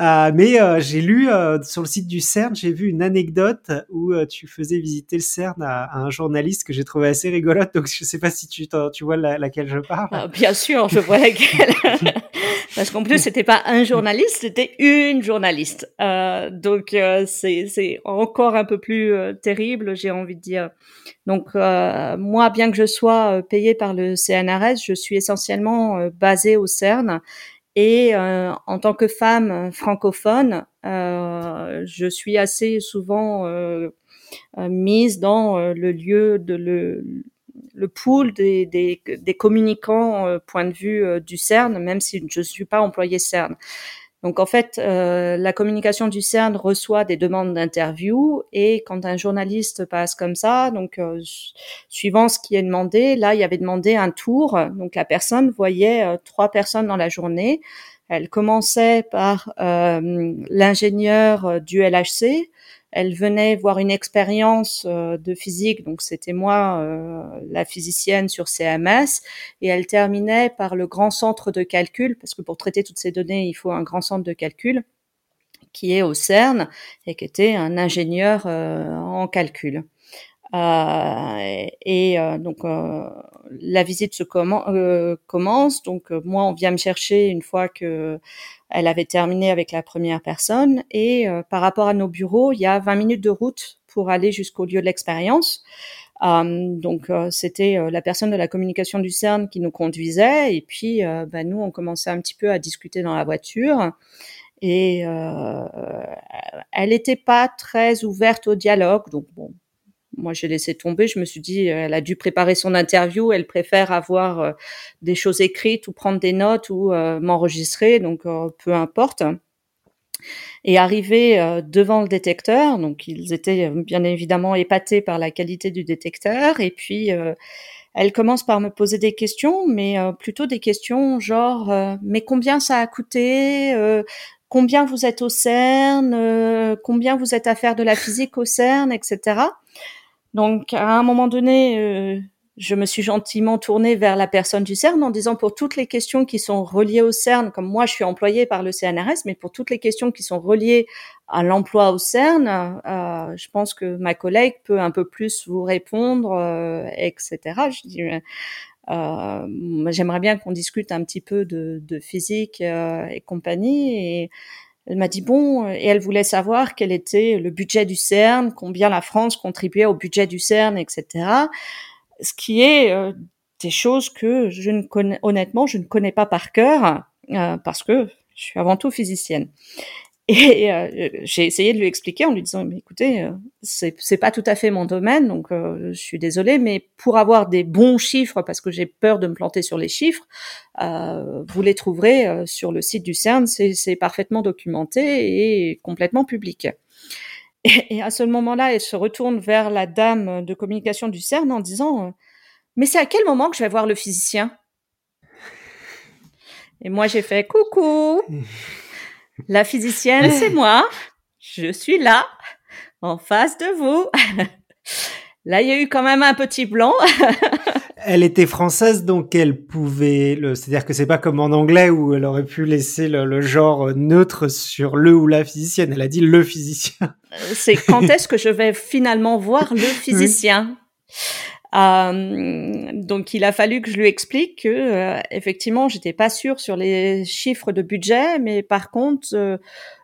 Euh, mais euh, j'ai lu euh, sur le site du CERN, j'ai vu une anecdote où tu faisais visiter le CERN à, un journaliste que j'ai trouvé assez rigolote. Donc je sais pas si tu, tu vois laquelle je parle. Ah, bien sûr, je vois laquelle. *laughs* Parce qu'en plus, c'était pas un journaliste, c'était une journaliste. donc c'est encore un peu plus terrible, j'ai envie de dire. Donc moi, bien que je sois payée par le CNRS, je suis essentiellement basée au CERN. Et euh, en tant que femme francophone, euh, je suis assez souvent euh, mise dans le lieu de le, le pool des communicants point de vue du CERN, même si je ne suis pas employée CERN. Donc en fait, euh, la communication du CERN reçoit des demandes d'interview et quand un journaliste passe comme ça, donc euh, suivant ce qui est demandé, là il y avait demandé un tour. Donc la personne voyait euh, trois personnes dans la journée. Elle commençait par l'ingénieur du LHC, elle venait voir une expérience euh, de physique, donc c'était moi, euh, la physicienne sur CMS, et elle terminait par le grand centre de calcul, parce que pour traiter toutes ces données, il faut un grand centre de calcul qui est au CERN et qui était un ingénieur euh, en calcul. Et, donc la visite se commence. Donc moi, on vient me chercher une fois que elle avait terminé avec la première personne et euh, par rapport à nos bureaux, il y a 20 minutes de route pour aller jusqu'au lieu de l'expérience. Euh, donc euh, c'était la personne de la communication du CERN qui nous conduisait et puis bah, nous on commençait un petit peu à discuter dans la voiture et elle n'était pas très ouverte au dialogue donc bon moi, j'ai laissé tomber. Je me suis dit, euh, elle a dû préparer son interview. Elle préfère avoir euh, des choses écrites ou prendre des notes ou euh, m'enregistrer. Donc, peu importe. Et arrivé devant le détecteur, donc ils étaient bien évidemment épatés par la qualité du détecteur. Et puis, elle commence par me poser des questions, mais plutôt des questions genre, mais combien ça a coûté Combien vous êtes au CERN Combien vous êtes à faire de la physique au CERN, etc. Donc, à un moment donné, euh, je me suis gentiment tournée vers la personne du CERN en disant pour toutes les questions qui sont reliées au CERN, comme moi je suis employée par le CNRS, mais pour toutes les questions qui sont reliées à l'emploi au CERN, euh, je pense que ma collègue peut un peu plus vous répondre, euh, etc. Je dis, euh, j'aimerais bien qu'on discute un petit peu de, de physique et compagnie. Et elle m'a dit bon, et elle voulait savoir quel était le budget du CERN, combien la France contribuait au budget du CERN, etc. Ce qui est euh, des choses que je ne connais, honnêtement, je ne connais pas par cœur euh, parce que je suis avant tout physicienne. Et euh, j'ai essayé de lui expliquer en lui disant, écoutez, euh, c'est, c'est pas tout à fait mon domaine, donc euh, je suis désolée, mais pour avoir des bons chiffres, parce que j'ai peur de me planter sur les chiffres, vous les trouverez sur le site du CERN, c'est, c'est parfaitement documenté et complètement public. Et, et, à ce moment-là, elle se retourne vers la dame de communication du CERN en disant, mais c'est à quel moment que je vais voir le physicien? Et moi, j'ai fait coucou. *laughs* La physicienne, c'est *laughs* moi. Je suis là, en face de vous. *laughs* Là, il y a eu quand même un petit blanc. *laughs* elle était française, donc elle pouvait. Le... C'est-à-dire que c'est pas comme en anglais où elle aurait pu laisser le, genre neutre sur le ou la physicienne. Elle a dit le physicien. Euh, c'est quand est-ce que je vais finalement voir le physicien? Euh, donc il a fallu que je lui explique que euh, effectivement j'étais pas sûre sur les chiffres de budget, mais par contre euh,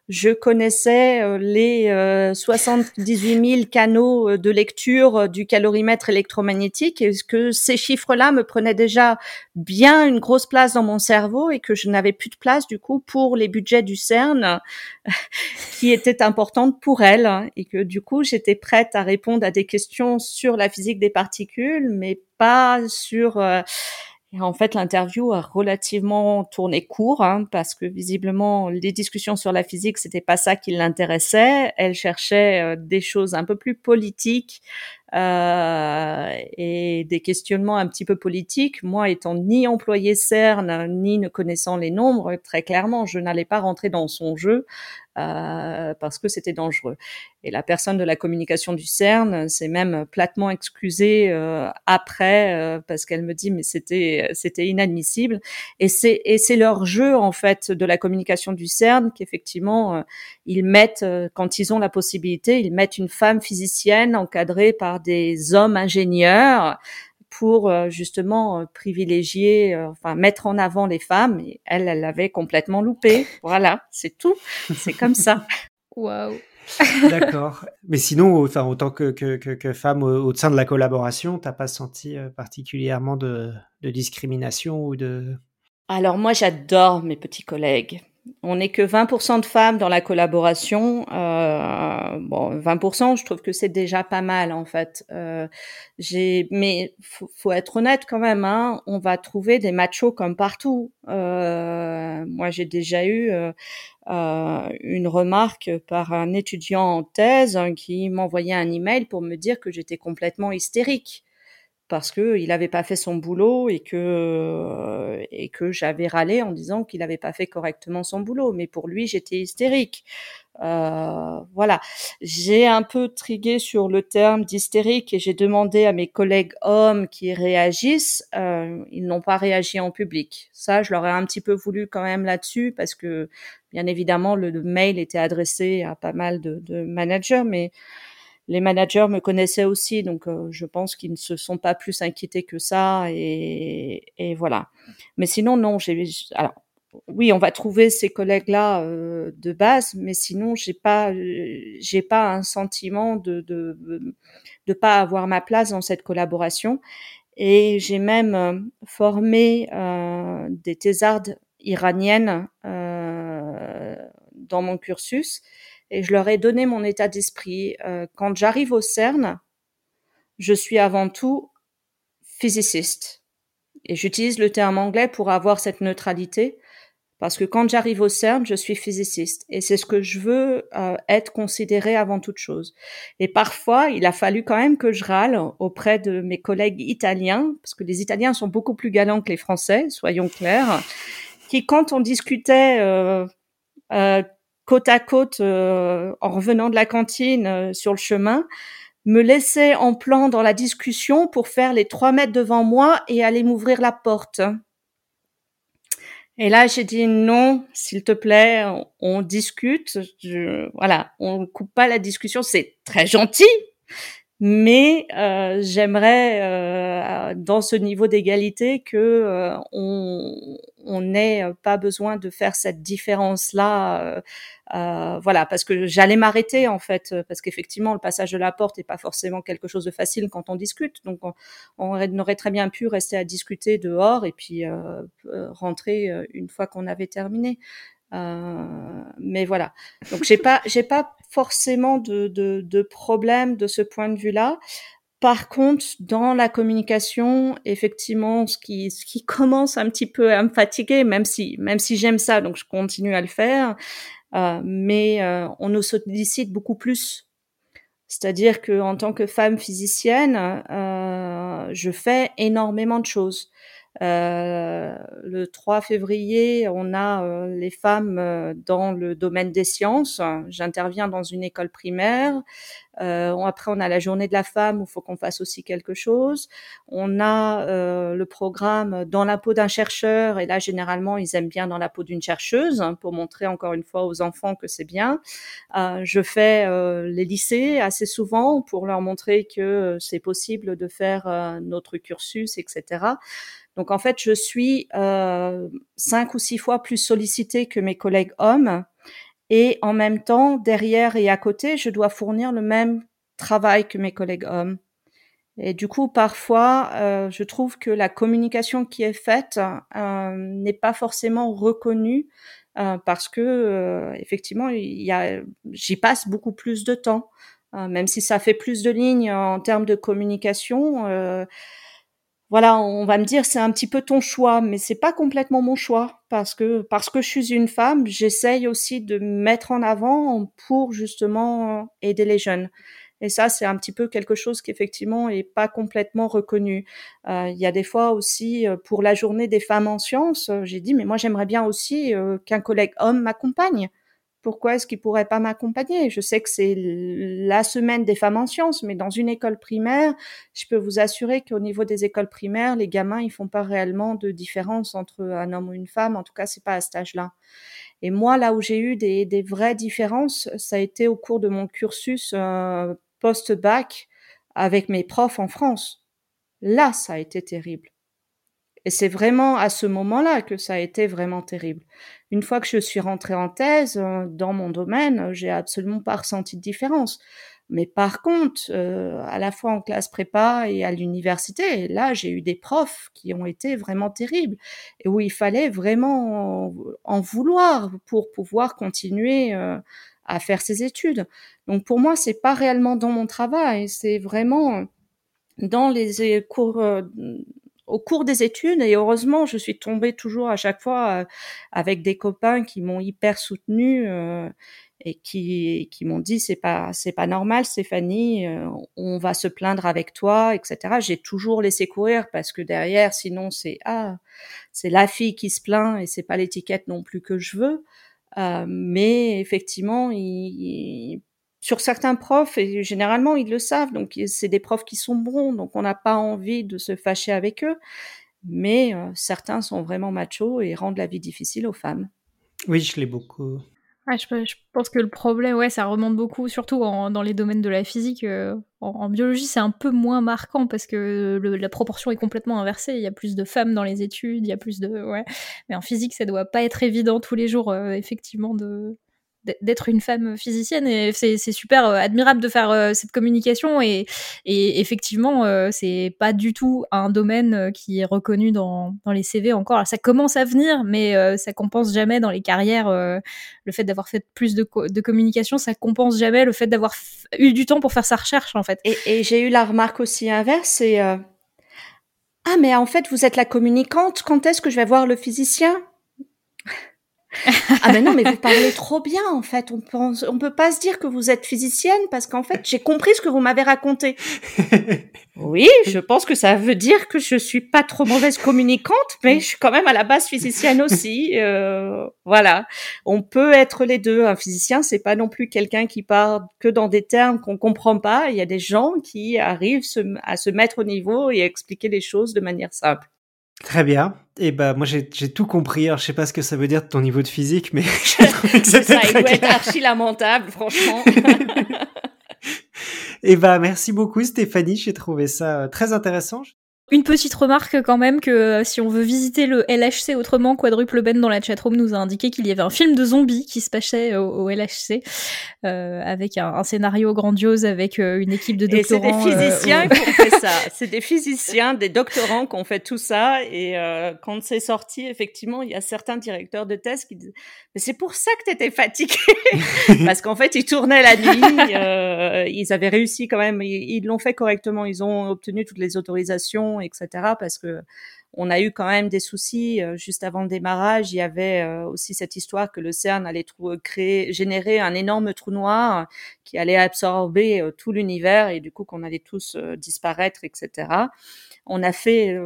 je connaissais euh, les 78 euh, 000 canaux euh, de lecture du calorimètre électromagnétique. Et que ces chiffres-là me prenaient déjà bien une grosse place dans mon cerveau et que je n'avais plus de place du coup pour les budgets du CERN *laughs* qui étaient importantes pour elle et que du coup j'étais prête à répondre à des questions sur la physique des particules mais pas sur en fait, l'interview a relativement tourné court hein, parce que visiblement, les discussions sur la physique, c'était pas ça qui l'intéressait. Elle cherchait euh, des choses un peu plus politiques euh, et des questionnements un petit peu politiques. Moi, étant ni employé CERN, ni ne connaissant les nombres, très clairement, je n'allais pas rentrer dans son jeu euh, parce que c'était dangereux. Et la personne de la communication du CERN s'est même platement excusée euh, après euh, parce qu'elle me dit mais c'était c'était inadmissible. Et c'est et c'est leur jeu en fait de la communication du CERN qu'effectivement ils mettent quand ils ont la possibilité, ils mettent une femme physicienne encadrée par des hommes ingénieurs pour euh, justement euh, privilégier, euh, enfin mettre en avant les femmes. Et elle, elle l'avait complètement loupé. *laughs* Voilà, c'est tout. C'est comme ça. Waouh. D'accord. Mais sinon, enfin, autant que, que, que, femme au, sein de la collaboration, t'as pas senti particulièrement de, de discrimination ou de... Alors moi, j'adore mes petits collègues on n'est que 20% de femmes dans la collaboration. Euh, bon, 20%, je trouve que c'est déjà pas mal en fait. Euh, mais faut, faut être honnête quand même. Hein, on va trouver des machos comme partout. Euh, moi, j'ai déjà eu une remarque par un étudiant en thèse hein, qui m'envoyait un email pour me dire que j'étais complètement hystérique parce que il n'avait pas fait son boulot et que euh, et que j'avais râlé en disant qu'il n'avait pas fait correctement son boulot. Mais pour lui, j'étais hystérique. Euh, voilà, j'ai un peu trigué sur le terme d'hystérique et j'ai demandé à mes collègues hommes qui réagissent. Euh, ils n'ont pas réagi en public. Ça, je leur ai un petit peu voulu quand même là-dessus parce que bien évidemment le, mail était adressé à pas mal de, de managers, mais les managers me connaissaient aussi, donc euh, je pense qu'ils ne se sont pas plus inquiétés que ça. Et, et voilà. Mais sinon, non. J'ai, alors, oui, on va trouver ces collègues-là euh, de base, mais sinon, j'ai pas, j'ai pas un sentiment de, de de pas avoir ma place dans cette collaboration. Et j'ai même euh, formé euh, des thésardes iraniennes dans mon cursus et je leur ai donné mon état d'esprit. Euh, quand j'arrive au CERN, je suis avant tout physiciste. Et j'utilise le terme anglais pour avoir cette neutralité, parce que quand j'arrive au CERN, je suis physiciste. Et c'est ce que je veux euh, être considéré avant toute chose. Et parfois, il a fallu quand même que je râle auprès de mes collègues italiens, parce que les Italiens sont beaucoup plus galants que les Français, soyons clairs, qui, quand on discutait... Euh, euh côte à côte euh, en revenant de la cantine euh, sur le chemin, me laisser en plan dans la discussion pour faire les trois mètres devant moi et aller m'ouvrir la porte. Et là, j'ai dit non, s'il te plaît, on, discute. Je, voilà, on coupe pas la discussion. C'est très gentil, mais euh, j'aimerais euh, dans ce niveau d'égalité que euh, on n'ait pas besoin de faire cette différence là voilà parce que j'allais m'arrêter en fait parce qu'effectivement le passage de la porte n'est pas forcément quelque chose de facile quand on discute donc on, on aurait très bien pu rester à discuter dehors et puis rentrer une fois qu'on avait terminé euh, mais voilà. Donc j'ai pas j'ai pas forcément de, de, de problème de ce point de vue-là. Par contre, dans la communication, effectivement, ce qui, ce qui commence un petit peu à me fatiguer, même si, même si j'aime ça, donc je continue à le faire, euh, mais euh, on nous sollicite beaucoup plus. C'est-à-dire que en tant que femme physicienne, euh, je fais énormément de choses. Euh, le 3 février, on a euh, les femmes euh, dans le domaine des sciences. J'interviens dans une école primaire. après, on a la journée de la femme où il faut qu'on fasse aussi quelque chose. On a le programme dans la peau d'un chercheur. Et là, généralement, ils aiment bien dans la peau d'une chercheuse hein, pour montrer encore une fois aux enfants que c'est bien. je fais les lycées assez souvent pour leur montrer que c'est possible de faire notre cursus, etc. Donc en fait, je suis euh, cinq ou six fois plus sollicitée que mes collègues hommes. Et en même temps, derrière et à côté, je dois fournir le même travail que mes collègues hommes. Et du coup, parfois, euh, je trouve que la communication qui est faite euh, n'est pas forcément reconnue euh, parce que euh, effectivement, il y a, j'y passe beaucoup plus de temps, euh, même si ça fait plus de lignes en termes de communication voilà, on va me dire c'est un petit peu ton choix, mais c'est pas complètement mon choix parce que parce que je suis une femme, j'essaye aussi de me mettre en avant pour justement aider les jeunes. Et ça, c'est un petit peu quelque chose qui effectivement est pas complètement reconnu. Euh, il y a des fois aussi euh, pour la journée des femmes en sciences, euh, j'ai dit mais moi j'aimerais bien aussi qu'un collègue homme m'accompagne. Pourquoi est-ce qu'il pourrait pas m'accompagner? Je sais que c'est la semaine des femmes en sciences, mais dans une école primaire, je peux vous assurer qu'au niveau des écoles primaires, les gamins ils font pas réellement de différence entre un homme ou une femme. En tout cas, c'est pas à cet âge-là. Et moi, là où j'ai eu des, des, vraies différences, ça a été au cours de mon cursus euh, post-bac avec mes profs en France. Là, ça a été terrible. Et c'est vraiment à ce moment-là que ça a été vraiment terrible. Une fois que je suis rentrée en thèse euh, dans mon domaine, j'ai absolument pas ressenti de différence. Mais par contre, euh, à la fois en classe prépa et à l'université, là, j'ai eu des profs qui ont été vraiment terribles et où il fallait vraiment en vouloir pour pouvoir continuer euh, à faire ses études. Donc pour moi, c'est pas réellement dans mon travail, c'est vraiment dans les cours euh, au cours des études et heureusement je suis tombée toujours à chaque fois avec des copains qui m'ont hyper soutenue et qui, qui m'ont dit c'est pas c'est pas normal Stéphanie euh, on va se plaindre avec toi etc j'ai toujours laissé courir parce que derrière sinon c'est ah c'est la fille qui se plaint et c'est pas l'étiquette non plus que je veux. Euh, mais effectivement il, sur certains profs et généralement ils le savent donc c'est des profs qui sont bons donc on n'a pas envie de se fâcher avec eux mais euh, certains sont vraiment machos et rendent la vie difficile aux femmes oui je l'ai beaucoup je, pense que le problème, ouais, ça remonte beaucoup, surtout dans les domaines de la physique. Euh, en, biologie, c'est un peu moins marquant parce que la proportion est complètement inversée. Il y a plus de femmes dans les études, il y a plus de, ouais. Mais en physique, ça doit pas être évident tous les jours, euh, effectivement, de d'être une femme physicienne et c'est super euh, admirable de faire euh, cette communication et, effectivement euh, c'est pas du tout un domaine qui est reconnu dans, les CV encore. Ça commence à venir mais ça compense jamais dans les carrières le fait d'avoir fait plus de, communication ça compense jamais le fait d'avoir eu du temps pour faire sa recherche en fait. Et, j'ai eu la remarque aussi inverse ah mais en fait vous êtes la communicante quand est-ce que je vais voir le physicien? Ah ben non, mais vous parlez trop bien en fait. On pense, on peut pas se dire que vous êtes physicienne parce qu'en fait j'ai compris ce que vous m'avez raconté. *laughs* oui, je pense que ça veut dire que je suis pas trop mauvaise communicante, mais je suis quand même à la base physicienne aussi. Euh, voilà, on peut être les deux. Un physicien, c'est pas non plus quelqu'un qui parle que dans des termes qu'on comprend pas. Il y a des gens qui arrivent à se mettre au niveau et à expliquer les choses de manière simple. Très bien. Et bah moi j'ai tout compris. Alors je sais pas ce que ça veut dire de ton niveau de physique, mais *laughs* j'ai trouvé que c'était Ça, il doit être archi lamentable, franchement. *laughs* Et bah merci beaucoup Stéphanie. J'ai trouvé ça euh, très intéressant. Une petite remarque quand même que euh, si on veut visiter le LHC autrement, Quadruple Ben dans la chatroom nous a indiqué qu'il y avait un film de zombies qui se passait au, LHC euh, avec un, scénario grandiose avec euh, une équipe de doctorants. Et c'est des physiciens qui ont fait ça. *laughs* C'est des physiciens, des doctorants qui ont fait tout ça. Et quand c'est sorti, effectivement, il y a certains directeurs de thèse qui disent mais c'est pour ça que tu étais fatigué *laughs* parce qu'en fait ils tournaient la nuit. ils avaient réussi quand même. Ils l'ont fait correctement. Ils ont obtenu toutes les autorisations etc. Parce que on a eu quand même des soucis euh, juste avant le démarrage. Il y avait euh, aussi cette histoire que le CERN allait créer, générer un énorme trou noir qui allait absorber euh, tout l'univers et du coup qu'on allait tous disparaître, etc. On a fait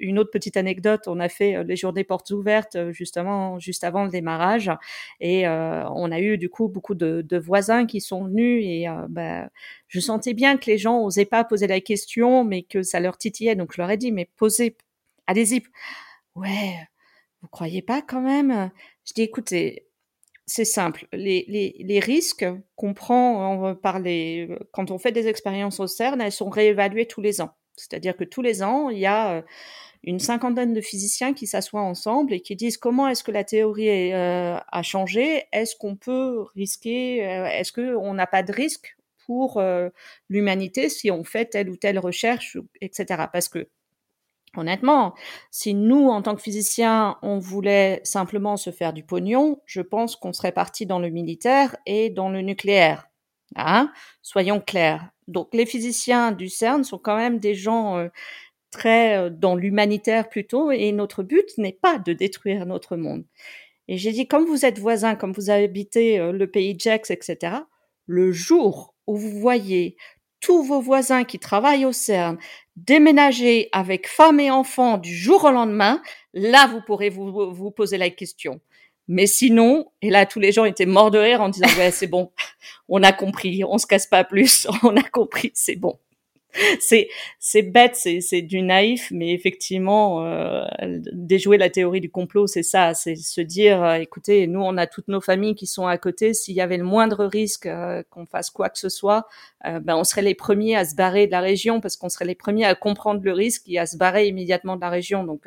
une autre petite anecdote. On a fait les journées portes ouvertes justement juste avant le démarrage et on a eu du coup beaucoup de, voisins qui sont venus et bah, je sentais bien que les gens osaient pas poser la question, mais que ça leur titillait. Donc je leur ai dit mais posez allez-y. Ouais, vous croyez pas quand même? Je dis, écoutez, c'est simple. Les, les, les risques qu'on prend par les, quand on fait des expériences au CERN, elles sont réévaluées tous les ans. C'est-à-dire que tous les ans, il y a euh, une cinquantaine de physiciens qui s'assoient ensemble et qui disent comment est-ce que la théorie euh, a changé, est-ce qu'on peut risquer, euh, est-ce qu'on n'a pas de risque pour l'humanité si on fait telle ou telle recherche, etc. Parce que Honnêtement, si nous, en tant que physiciens, on voulait simplement se faire du pognon, je pense qu'on serait parti dans le militaire et dans le nucléaire. Hein? Soyons clairs. Donc les physiciens du CERN sont quand même des gens euh, très dans l'humanitaire plutôt, et notre but n'est pas de détruire notre monde. Et j'ai dit, comme vous êtes voisins, comme vous habitez le pays Jax, etc., le jour où vous voyez tous vos voisins qui travaillent au CERN déménager avec femme et enfants du jour au lendemain, là, vous pourrez vous, vous poser la question. Mais sinon, et là, tous les gens étaient morts de rire en disant, ouais, c'est bon, *laughs* on a compris, on se casse pas plus, *laughs* on a compris, c'est bon. *laughs* c'est c'est bête, c'est c'est du naïf, mais effectivement, euh, déjouer la théorie du complot, c'est ça, c'est se dire, euh, écoutez, nous on a toutes nos familles qui sont à côté. S'il y avait le moindre risque euh, qu'on fasse quoi que ce soit, euh, ben on serait les premiers à se barrer de la région parce qu'on serait les premiers à comprendre le risque et à se barrer immédiatement de la région. Donc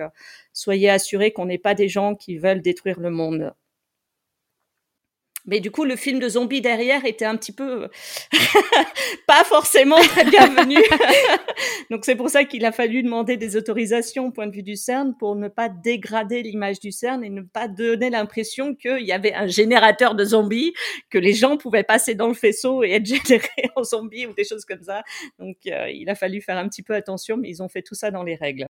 soyez assurés qu'on n'est pas des gens qui veulent détruire le monde. Mais du coup, le film de zombies derrière était un petit peu euh, *laughs* pas forcément très bienvenu. *laughs* Donc c'est pour ça qu'il a fallu demander des autorisations au point de vue du CERN pour ne pas dégrader l'image du CERN et ne pas donner l'impression qu'il y avait un générateur de zombies, que les gens pouvaient passer dans le faisceau et être *laughs* générés en zombies ou des choses comme ça. Donc euh, il a fallu faire un petit peu attention, mais ils ont fait tout ça dans les règles.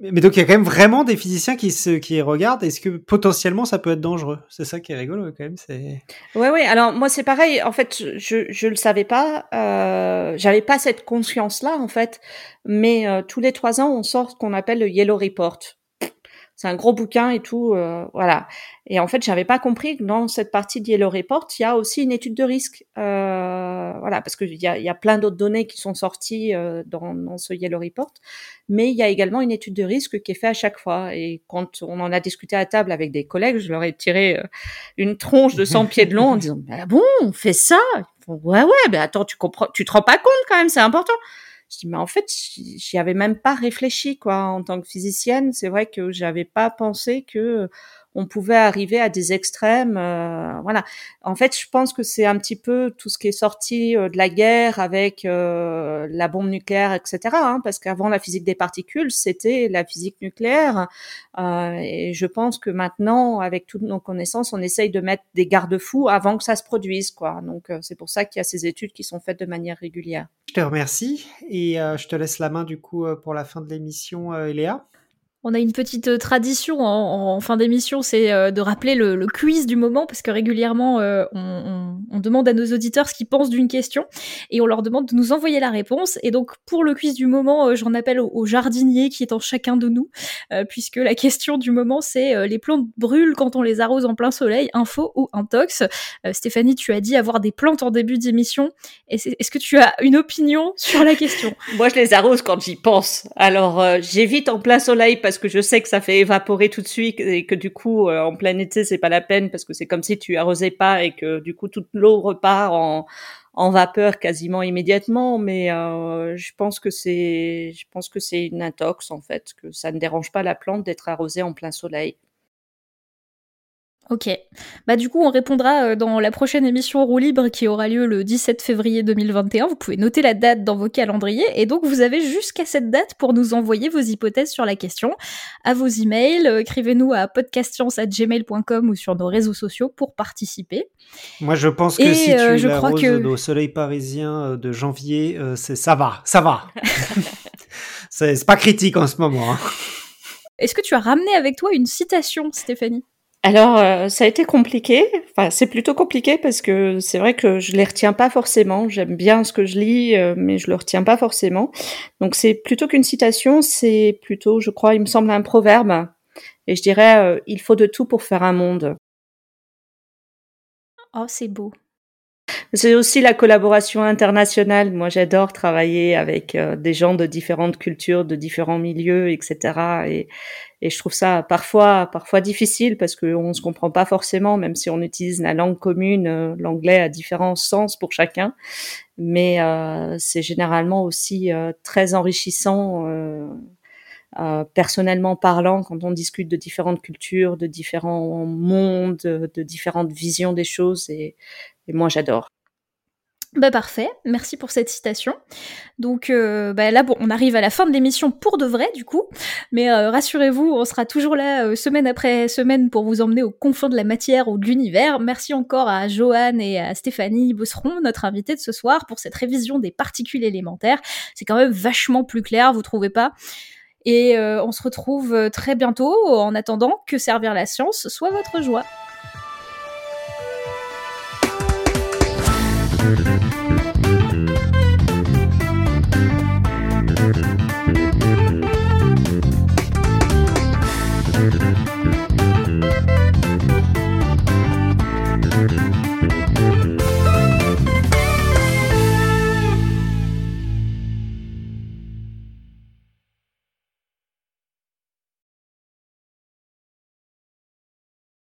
Mais donc il y a quand même vraiment des physiciens qui se qui regardent. Est-ce que potentiellement ça peut être dangereux? C'est ça qui est rigolo quand même. C'est. Ouais ouais. Alors moi c'est pareil. En fait je je le savais pas. Euh, J'avais pas cette conscience là en fait. Mais euh, tous les trois ans on sort ce qu'on appelle le Yellow Report c'est un gros bouquin et tout, euh, voilà. Et en fait, j'avais pas compris que dans cette partie de Yellow Report, il y a aussi une étude de risque, euh, voilà, parce qu'il y a, y a plein d'autres données qui sont sorties euh, dans, dans, ce Yellow Report, mais il y a également une étude de risque qui est faite à chaque fois. Et quand on en a discuté à table avec des collègues, je leur ai tiré euh, une tronche de 100 pieds de long en disant, bah bon, on fait ça? ouais, ouais, mais attends, tu comprends, tu te rends pas compte quand même, c'est important. Je dis, mais en fait, j'y avais même pas réfléchi, quoi. En tant que physicienne, c'est vrai que j'avais pas pensé que on pouvait arriver à des extrêmes. Euh, voilà. En fait, je pense que c'est un petit peu tout ce qui est sorti euh, de la guerre avec euh, la bombe nucléaire, etc. Hein, parce qu'avant la physique des particules, c'était la physique nucléaire. Et je pense que maintenant, avec toutes nos connaissances, on essaye de mettre des garde-fous avant que ça se produise, quoi. Donc, c'est pour ça qu'il y a ces études qui sont faites de manière régulière. Je te remercie et je te laisse la main du coup pour la fin de l'émission, Léa. On a une petite euh, tradition en, fin d'émission, c'est euh, de rappeler le, quiz du moment, parce que régulièrement, euh, on, demande à nos auditeurs ce qu'ils pensent d'une question, et on leur demande de nous envoyer la réponse. Et donc, pour le quiz du moment, j'en appelle au, au, jardinier qui est en chacun de nous, puisque la *laughs* question du moment, c'est les plantes brûlent quand on les arrose en plein soleil, info ou intox. Stéphanie, tu as dit avoir des plantes en début d'émission. Est-ce que tu as une opinion sur la question? Moi, je les arrose quand j'y pense. Alors, j'évite en plein soleil parce que je sais que ça fait évaporer tout de suite et que du coup euh, en plein été c'est pas la peine parce que c'est comme si tu arrosais pas et que du coup toute l'eau repart en, en vapeur quasiment immédiatement mais euh, je pense que c'est je pense que c'est une intox en fait que ça ne dérange pas la plante d'être arrosée en plein soleil. Ok. Bah du coup, on répondra euh, dans la prochaine émission Roue Libre qui aura lieu le 17 février 2021. Vous pouvez noter la date dans vos calendriers et donc vous avez jusqu'à cette date pour nous envoyer vos hypothèses sur la question à vos emails. Euh, écrivez-nous à podcastscience@gmail.com ou sur nos réseaux sociaux pour participer. Moi, je pense que et si euh, tu je crois que... au soleil parisien de janvier, c'est ça va, ça va. *laughs* c'est pas critique en ce moment. Hein. Est-ce que tu as ramené avec toi une citation, Stéphanie? Alors, euh, ça a été compliqué. Enfin, c'est plutôt compliqué parce que c'est vrai que je les retiens pas forcément. J'aime bien ce que je lis, euh, mais je le retiens pas forcément. Donc, c'est plutôt qu'une citation, c'est plutôt, je crois, il me semble un proverbe. Et je dirais, euh, il faut de tout pour faire un monde. Oh, c'est beau. C'est aussi la collaboration internationale. Moi, j'adore travailler avec euh, des gens de différentes cultures, de différents milieux, etc. Et, et je trouve ça parfois, parfois difficile parce qu'on se comprend pas forcément, même si on utilise la langue commune. Euh, L'anglais a différents sens pour chacun, mais euh, c'est généralement aussi euh, très enrichissant. Euh, personnellement parlant, quand on discute de différentes cultures, de différents mondes, de différentes visions des choses, et, et moi j'adore. Bah parfait, merci pour cette citation. Donc euh, bah là bon, on arrive à la fin de l'émission pour de vrai du coup, mais euh, rassurez-vous, on sera toujours là euh, semaine après semaine pour vous emmener au confort de la matière ou de l'univers. Merci encore à Joanne et à Stéphanie Bosseron, notre invitée de ce soir, pour cette révision des particules élémentaires. C'est quand même vachement plus clair, vous trouvez pas? Et on se retrouve très bientôt en attendant que servir la science soit votre joie. Mm-hmm.